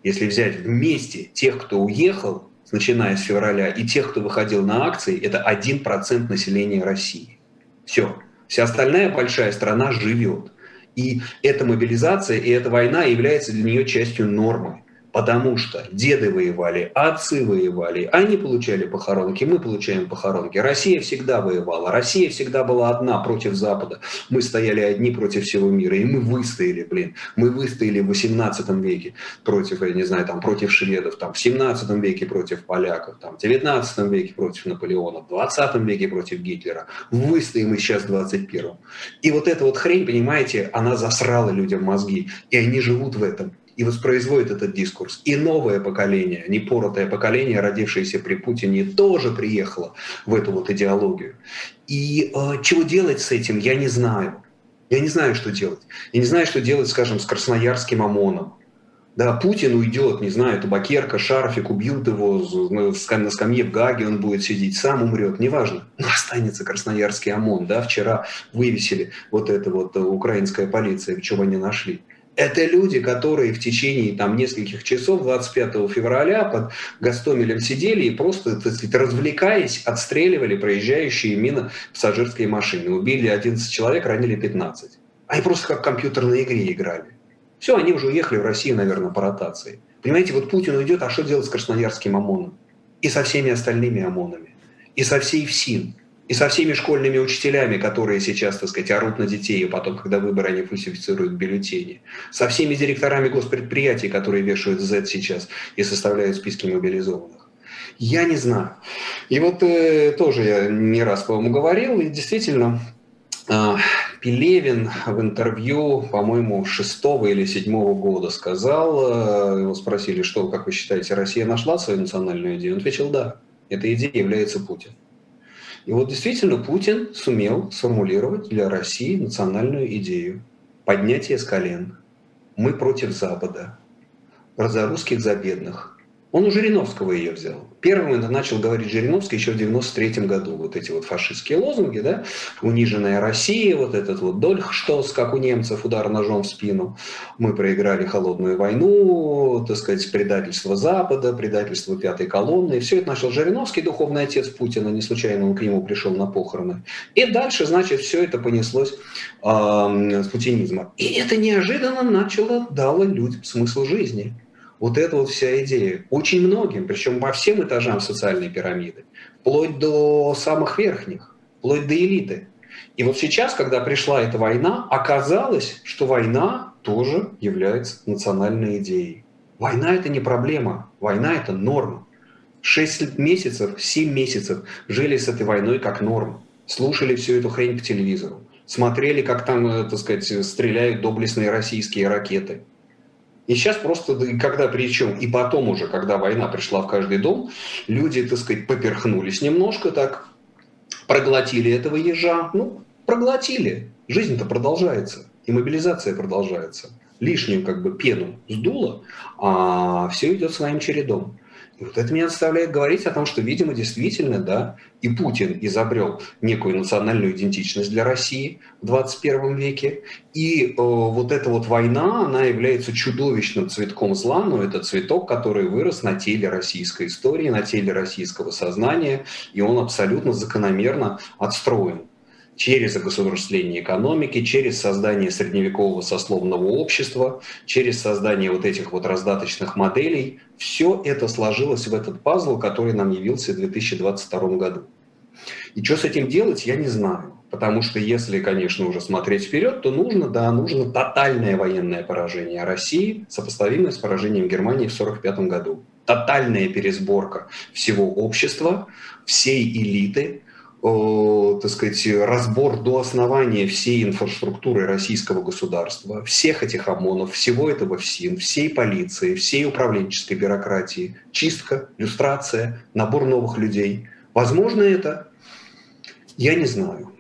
Если взять вместе тех, кто уехал, начиная с февраля, и тех, кто выходил на акции, это 1% населения России. Все. Вся остальная большая страна живет. И эта мобилизация и эта война является для нее частью нормы. Потому что деды воевали, отцы воевали, они получали похоронки, мы получаем похоронки. Россия всегда воевала, Россия всегда была одна против Запада. Мы стояли одни против всего мира, и мы выстояли, блин. Мы выстояли в 18 веке против, я не знаю, там, против шведов, там, в 17 веке против поляков, там, в 19 веке против Наполеона, в 20 веке против Гитлера. Выстоим и сейчас в 21 И вот эта вот хрень, понимаете, она засрала людям мозги, и они живут в этом и воспроизводит этот дискурс. И новое поколение, непоротое поколение, родившееся при Путине, тоже приехало в эту вот идеологию. И э, чего делать с этим, я не знаю. Я не знаю, что делать. Я не знаю, что делать, скажем, с красноярским ОМОНом. Да, Путин уйдет, не знаю, табакерка, шарфик, убьют его на скамье в Гаге, он будет сидеть, сам умрет, неважно. Но останется Красноярский ОМОН, да, вчера вывесили вот это вот э, украинская полиция, чего они нашли. Это люди, которые в течение там, нескольких часов 25 февраля под Гастомелем сидели и просто, так сказать, развлекаясь, отстреливали проезжающие мимо пассажирские машины. Убили 11 человек, ранили 15. Они просто как в компьютерной игре играли. Все, они уже уехали в Россию, наверное, по ротации. Понимаете, вот Путин уйдет, а что делать с красноярским ОМОНом? И со всеми остальными ОМОНами? И со всей ФСИН? И со всеми школьными учителями, которые сейчас, так сказать, орут на детей, и потом, когда выборы, они фальсифицируют бюллетени. Со всеми директорами госпредприятий, которые вешают Z сейчас и составляют списки мобилизованных. Я не знаю. И вот э, тоже я не раз, по-моему, говорил, и действительно, э, Пелевин в интервью, по-моему, шестого или седьмого года сказал, э, его спросили, что, как вы считаете, Россия нашла свою национальную идею? Он ответил, да, эта идея является Путин. И вот действительно Путин сумел сформулировать для России национальную идею. Поднятие с колен. Мы против Запада. За русских, за бедных. Он у Жириновского ее взял. Первым это начал говорить Жириновский еще в 93 году. Вот эти вот фашистские лозунги, да, униженная Россия, вот этот вот Дольхштос, как у немцев, удар ножом в спину. Мы проиграли холодную войну, так сказать, предательство Запада, предательство пятой колонны. И все это начал Жириновский, духовный отец Путина, не случайно он к нему пришел на похороны. И дальше, значит, все это понеслось э, с путинизма. И это неожиданно начало, дало людям смысл жизни. Вот это вот вся идея. Очень многим, причем по всем этажам социальной пирамиды, вплоть до самых верхних, вплоть до элиты. И вот сейчас, когда пришла эта война, оказалось, что война тоже является национальной идеей. Война это не проблема, война это норма. Шесть месяцев, семь месяцев жили с этой войной как норма. Слушали всю эту хрень по телевизору. Смотрели, как там, э, так сказать, стреляют доблестные российские ракеты и сейчас просто, когда причем, и потом уже, когда война пришла в каждый дом, люди, так сказать, поперхнулись немножко так, проглотили этого ежа, ну, проглотили. Жизнь-то продолжается, и мобилизация продолжается. Лишнюю как бы пену сдуло, а все идет своим чередом. И вот это меня заставляет говорить о том, что, видимо, действительно, да, и Путин изобрел некую национальную идентичность для России в 21 веке. И э, вот эта вот война, она является чудовищным цветком зла, но это цветок, который вырос на теле российской истории, на теле российского сознания, и он абсолютно закономерно отстроен через огосударствление экономики, через создание средневекового сословного общества, через создание вот этих вот раздаточных моделей. Все это сложилось в этот пазл, который нам явился в 2022 году. И что с этим делать, я не знаю. Потому что если, конечно, уже смотреть вперед, то нужно, да, нужно тотальное военное поражение России, сопоставимое с поражением Германии в 1945 году. Тотальная пересборка всего общества, всей элиты, так сказать, разбор до основания всей инфраструктуры российского государства, всех этих ОМОНов, всего этого ФСИН, всей полиции, всей управленческой бюрократии, чистка, люстрация, набор новых людей. Возможно это? Я не знаю.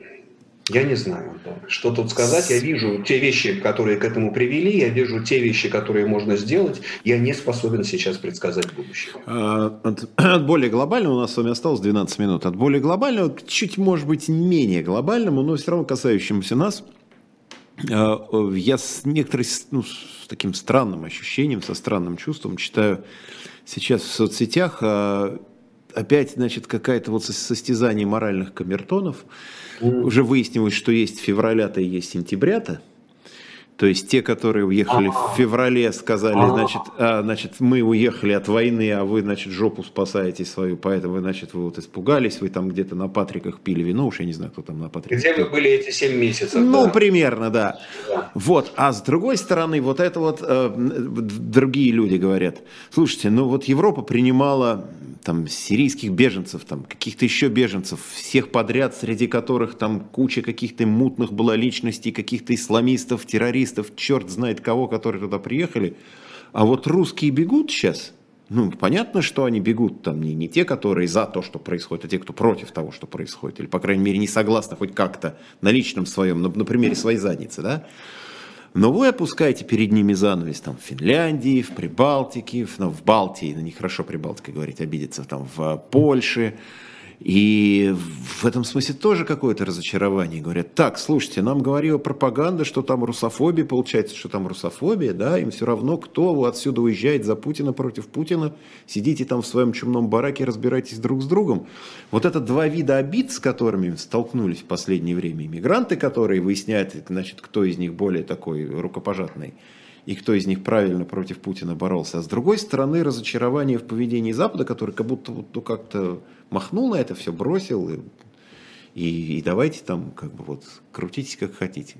Я не знаю, что тут сказать. Я вижу те вещи, которые к этому привели, я вижу те вещи, которые можно сделать. Я не способен сейчас предсказать будущее. А, от, от более глобального, у нас с вами осталось 12 минут, от более глобального чуть, может быть, менее глобальному, но все равно касающемуся нас, а, я с некоторым, ну, с таким странным ощущением, со странным чувством читаю сейчас в соцсетях а, опять, значит, какая-то вот состязание моральных камертонов, Mm. Уже выяснилось, что есть февраля-то и есть сентября-то. То есть те, которые уехали в феврале, сказали, значит, а, значит, мы уехали от войны, а вы, значит, жопу спасаете свою, поэтому, значит, вы вот испугались, вы там где-то на Патриках пили вино, уж я не знаю, кто там на Патриках. Где вы были эти 7 месяцев? Ну, да? примерно, да. да. Вот, а с другой стороны, вот это вот э, другие люди говорят, слушайте, ну вот Европа принимала там сирийских беженцев, там каких-то еще беженцев, всех подряд, среди которых там куча каких-то мутных была личностей, каких-то исламистов, террористов, туристов, черт знает кого, которые туда приехали. А вот русские бегут сейчас. Ну, понятно, что они бегут там не, не те, которые за то, что происходит, а те, кто против того, что происходит. Или, по крайней мере, не согласны хоть как-то на личном своем, на, на примере своей задницы, да? Но вы опускаете перед ними занавес там в Финляндии, в Прибалтике, в, ну, в Балтии, ну, нехорошо Прибалтика говорить, обидеться, там в Польше, и в этом смысле тоже какое-то разочарование. Говорят, так, слушайте, нам говорила пропаганда, что там русофобия, получается, что там русофобия, да, им все равно, кто отсюда уезжает за Путина против Путина, сидите там в своем чумном бараке, разбирайтесь друг с другом. Вот это два вида обид, с которыми столкнулись в последнее время иммигранты, которые выясняют, значит, кто из них более такой рукопожатный, и кто из них правильно против Путина боролся. А с другой стороны, разочарование в поведении Запада, который как будто вот, ну, как-то махнул на это все, бросил, и, и, и давайте там как бы вот крутитесь как хотите.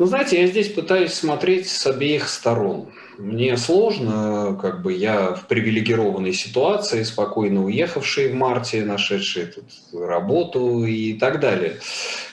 Ну, знаете, я здесь пытаюсь смотреть с обеих сторон. Мне сложно, как бы я в привилегированной ситуации, спокойно уехавший в марте, нашедший тут работу и так далее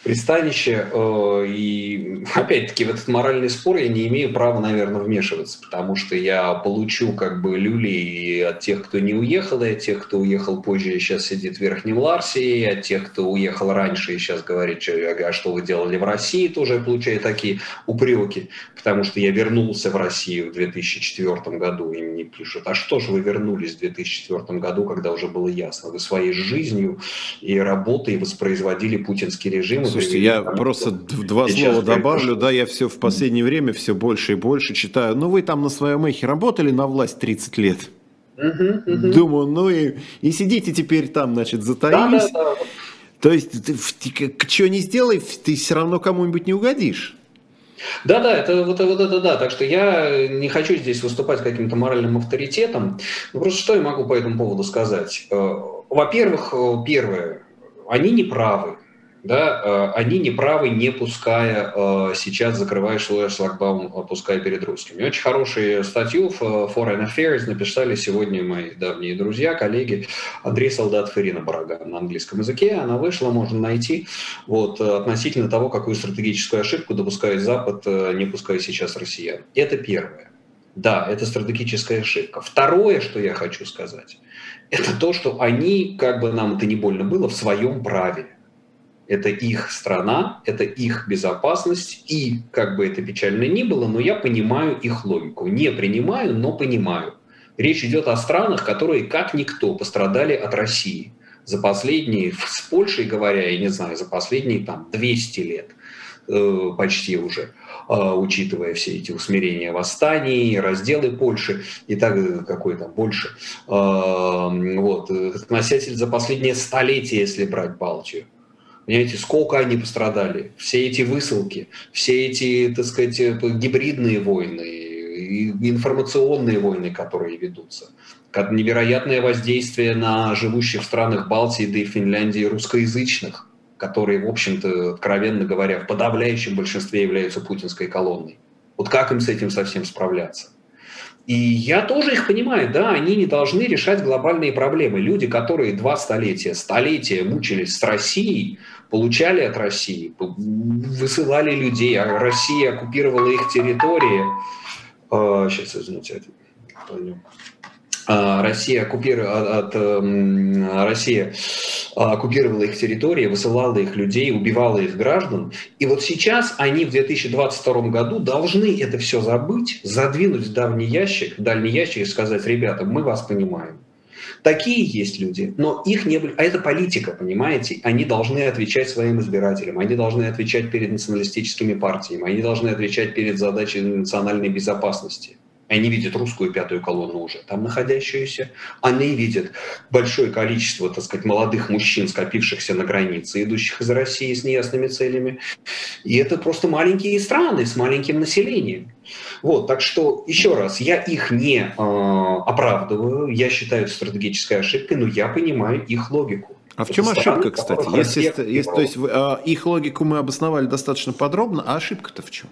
пристанище. Э, и опять-таки в этот моральный спор я не имею права, наверное, вмешиваться, потому что я получу как бы люлей от тех, кто не уехал, и от тех, кто уехал позже и сейчас сидит в Верхнем Ларсе, и от тех, кто уехал раньше и сейчас говорит, а что вы делали в России, тоже получаю такие упреки, потому что я вернулся в Россию в 2004 году, и мне пишут, а что же вы вернулись в 2004 году, когда уже было ясно, вы своей жизнью и работой воспроизводили путинский режим, Слушайте, я там, просто два слова добавлю, да, я все в последнее время все больше и больше читаю. Ну, вы там на своем эхе работали на власть 30 лет. Угу, угу. Думаю, ну и, и сидите теперь там, значит, затаились. Да, да, да. То есть, ты, ты, ты что не сделай, ты все равно кому-нибудь не угодишь. Да, да, это вот, вот это да. Так что я не хочу здесь выступать каким-то моральным авторитетом. Ну, просто что я могу по этому поводу сказать? Э, во-первых, э, первое, они не правы да, э, они неправы, не пуская э, сейчас, закрывая шлагбаум, пуская перед русскими. Очень хорошую статью в Foreign Affairs написали сегодня мои давние друзья, коллеги Андрей Солдат Ферина Бараган на английском языке. Она вышла, можно найти, вот, относительно того, какую стратегическую ошибку допускает Запад, э, не пуская сейчас россиян. Это первое. Да, это стратегическая ошибка. Второе, что я хочу сказать, это то, что они, как бы нам это не больно было, в своем праве это их страна, это их безопасность, и, как бы это печально ни было, но я понимаю их логику. Не принимаю, но понимаю. Речь идет о странах, которые, как никто, пострадали от России. За последние, с Польшей говоря, я не знаю, за последние там 200 лет э, почти уже, э, учитывая все эти усмирения восстаний, разделы Польши и так э, какой там больше. Вот. Относитель за последние столетия, если брать Балтию. Понимаете, сколько они пострадали? Все эти высылки, все эти, так сказать, э, гибридные войны, информационные войны, которые ведутся. Как невероятное воздействие на живущих в странах Балтии, да и Финляндии русскоязычных, которые, в общем-то, откровенно говоря, в подавляющем большинстве являются путинской колонной. Вот как им с этим совсем справляться? И я тоже их понимаю, да, они не должны решать глобальные проблемы. Люди, которые два столетия, столетия мучились с Россией, получали от России, высылали людей, а Россия оккупировала их территории. Сейчас, а, извините, а, Россия, оккупировала, от, Россия оккупировала их территории, высылала их людей, убивала их граждан. И вот сейчас они в 2022 году должны это все забыть, задвинуть в давний ящик, в дальний ящик и сказать, ребята, мы вас понимаем. Такие есть люди, но их не... А это политика, понимаете? Они должны отвечать своим избирателям, они должны отвечать перед националистическими партиями, они должны отвечать перед задачей национальной безопасности. Они видят русскую пятую колонну уже там находящуюся. Они видят большое количество, так сказать, молодых мужчин, скопившихся на границе, идущих из России с неясными целями. И это просто маленькие страны с маленьким населением. Вот, так что, еще раз, я их не э, оправдываю, я считаю это стратегической ошибкой, но я понимаю их логику. А в чем ошибка, кстати? Если, если, то есть э, их логику мы обосновали достаточно подробно, а ошибка-то в чем?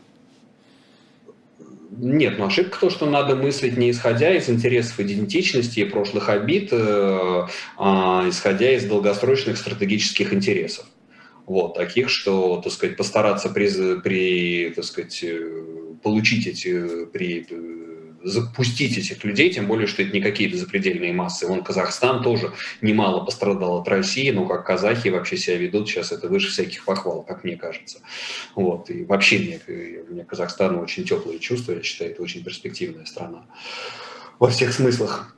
Нет, но ошибка то, что надо мыслить не исходя из интересов идентичности и прошлых обид, э, а исходя из долгосрочных стратегических интересов. Вот, таких, что, так сказать, постараться при, при так сказать, э, получить эти, при запустить этих людей, тем более, что это не какие-то запредельные массы. Вон Казахстан тоже немало пострадал от России, но как казахи вообще себя ведут, сейчас это выше всяких похвал, как мне кажется. Вот. И вообще мне, мне Казахстан очень теплые чувства, я считаю, это очень перспективная страна во всех смыслах.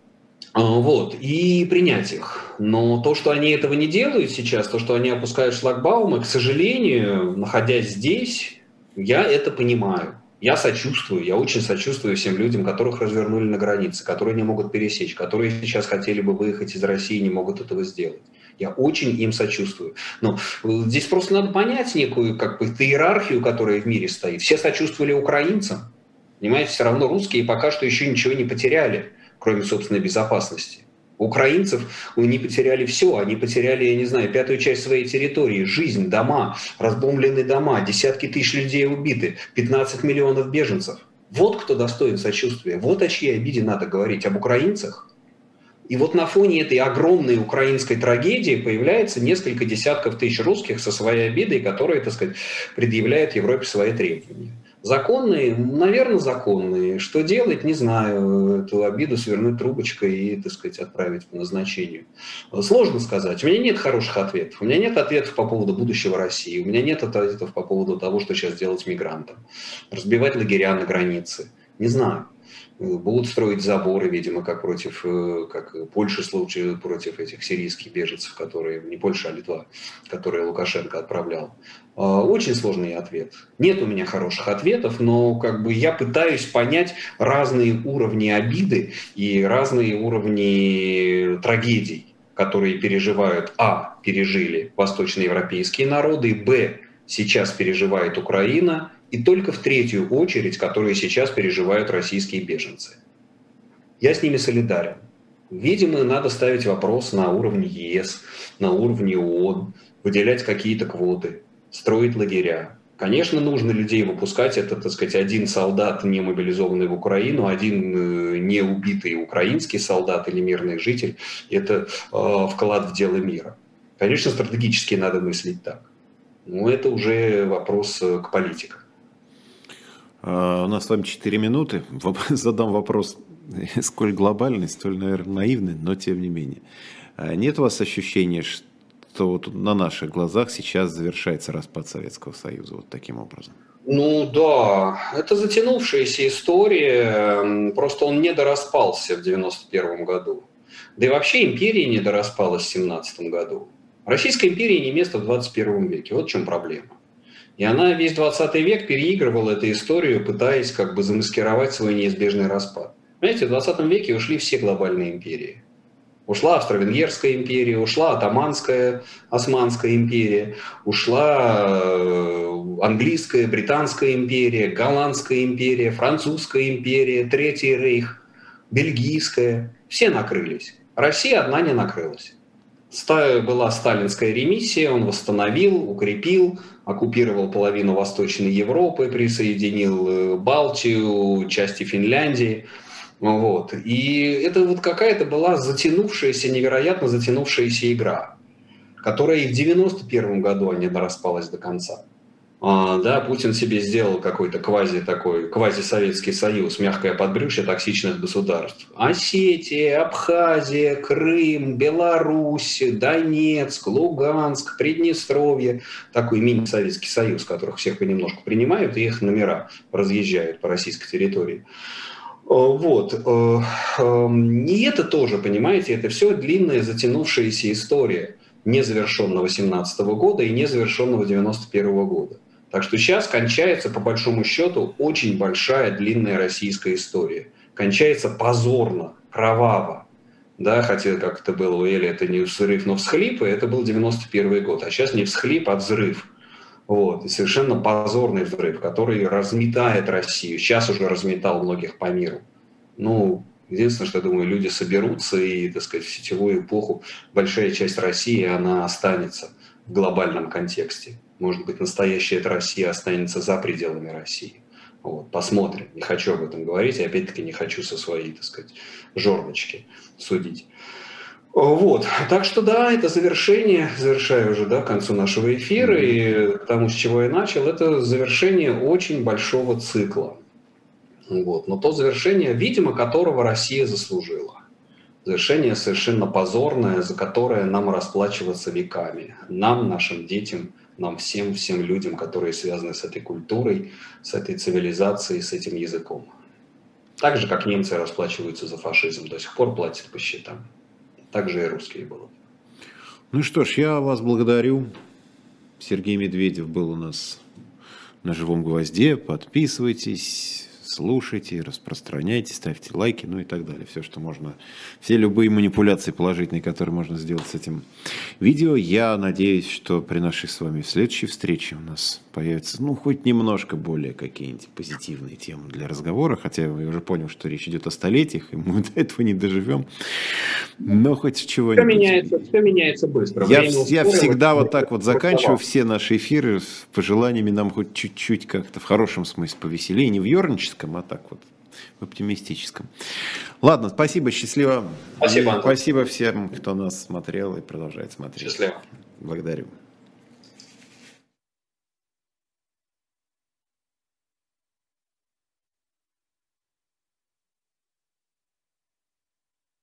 А, вот, и принять их. Но то, что они этого не делают сейчас, то, что они опускают шлагбаумы, к сожалению, находясь здесь, я это понимаю. Я сочувствую, я очень сочувствую всем людям, которых развернули на границе, которые не могут пересечь, которые сейчас хотели бы выехать из России и не могут этого сделать. Я очень им сочувствую. Но э, здесь просто надо понять некую как бы иерархию, которая в мире стоит. Все сочувствовали украинцам, Понимаете, все равно русские пока что еще ничего не потеряли, кроме собственной безопасности. Украинцев не потеряли все, они потеряли, я не знаю, пятую часть своей территории, жизнь, дома, разбомбленные дома, десятки тысяч людей убиты, 15 миллионов беженцев. Вот кто достоин сочувствия, вот о чьей обиде надо говорить, об украинцах. И вот на фоне этой огромной украинской трагедии появляется несколько десятков тысяч русских со своей обидой, которые, так сказать, предъявляют Европе свои требования. Законные? Наверное, законные. Что делать, не знаю. Эту обиду свернуть трубочкой и, так сказать, отправить по назначению. Сложно сказать. У меня нет хороших ответов. У меня нет ответов по поводу будущего России. У меня нет ответов по поводу того, что сейчас делать мигрантам. Разбивать лагеря на границе. Не знаю будут строить заборы, видимо, как против, э, как Польша случай против этих сирийских беженцев, которые, не Польша, а Литва, которые Лукашенко отправлял. А, очень сложный ответ. Нет у меня хороших ответов, но как бы я пытаюсь понять разные уровни обиды и разные уровни трагедий, которые переживают, а, пережили восточноевропейские народы, б, сейчас переживает Украина – и только в третью очередь, которые сейчас переживают российские беженцы. Я с ними солидарен. Видимо, надо ставить вопрос на уровне ЕС, на уровне ООН, выделять какие-то квоты, строить лагеря. Конечно, нужно людей выпускать. Это, так сказать, один солдат, не мобилизованный в Украину, один э, не убитый украинский солдат или мирный житель. Это э, вклад в дело мира. Конечно, стратегически надо мыслить так. Но это уже вопрос э, к политикам. А, у нас с вами 4 минуты. Задам вопрос, сколь глобальный, столь, наверное, наивный, но тем не менее. А нет у вас ощущения, что вот на наших глазах сейчас завершается распад Советского Союза вот таким образом? Ну да, это затянувшаяся история, просто он не дораспался в 91 году. Да и вообще империя не дораспалась в 17 году. Российская империя не место в 21 веке. Вот в чем проблема. И она весь 20 век переигрывала эту историю, пытаясь как бы замаскировать свой неизбежный распад. Понимаете, в 20 веке ушли все глобальные империи. Ушла Австро-Венгерская империя, ушла Атаманская, Османская империя, ушла э, Английская, Британская империя, Голландская империя, Французская империя, Третий рейх, Бельгийская. Все накрылись. Россия одна не накрылась. Была сталинская ремиссия, он восстановил, укрепил, оккупировал половину Восточной Европы, присоединил э, Балтию, части Финляндии. Вот. И это вот какая-то была затянувшаяся, невероятно затянувшаяся игра, которая и в 91 году не распалась до конца. А, да, Путин себе сделал какой-то квази такой, квази-советский союз, мягкое подбрюшье токсичных государств. Осетия, Абхазия, Крым, Беларусь, Донецк, Луганск, Приднестровье. Такой мини-советский союз, которых всех понемножку принимают, и их номера разъезжают по российской территории. А, вот. А, и это тоже, понимаете, это все длинная затянувшаяся история незавершенного 17 года и незавершенного 91 года. Так что сейчас кончается, по большому счету, очень большая длинная российская история. Кончается позорно, кроваво. Да, хотя, как это было у Эли, это не взрыв, но всхлип, и это был 91 год. А сейчас не всхлип, а взрыв. Вот. И совершенно позорный взрыв, который разметает Россию. Сейчас уже разметал многих по миру. Ну, единственное, что я думаю, люди соберутся, и, так сказать, в сетевую эпоху большая часть России, она останется в глобальном контексте. Может быть, настоящая эта Россия останется за пределами России. Вот, посмотрим. Не хочу об этом говорить. И опять-таки не хочу со своей, так сказать, жерночки судить. Вот. Так что да, это завершение, завершаю уже да, к концу нашего эфира, и к тому, с чего я начал, это завершение очень большого цикла. Вот. Но то завершение, видимо, которого Россия заслужила. Завершение совершенно позорное, за которое нам расплачиваться веками. Нам, нашим детям, нам всем, всем людям, которые связаны с этой культурой, с этой цивилизацией, с этим языком. Так же, как немцы расплачиваются за фашизм, до сих пор платят по счетам. Так же и русские будут. Ну что ж, я вас благодарю. Сергей Медведев был у нас на живом гвозде. Подписывайтесь, слушайте, распространяйте, ставьте лайки, ну и так далее. Все, что можно, все любые манипуляции положительные, которые можно сделать с этим видео. Я надеюсь, что при нашей с вами следующей встрече у нас появятся, ну, хоть немножко более какие-нибудь позитивные темы для разговора, хотя я уже понял, что речь идет о столетиях, и мы до этого не доживем, но хоть чего-нибудь. Все меняется, все меняется быстро. Я, я всегда вот так вот заканчиваю все наши эфиры с пожеланиями нам хоть чуть-чуть как-то в хорошем смысле повеселее, не в ерническом, а так вот в оптимистическом. Ладно, спасибо, счастливо. Спасибо, Антон. Спасибо всем, кто нас смотрел и продолжает смотреть. Счастливо. Благодарю.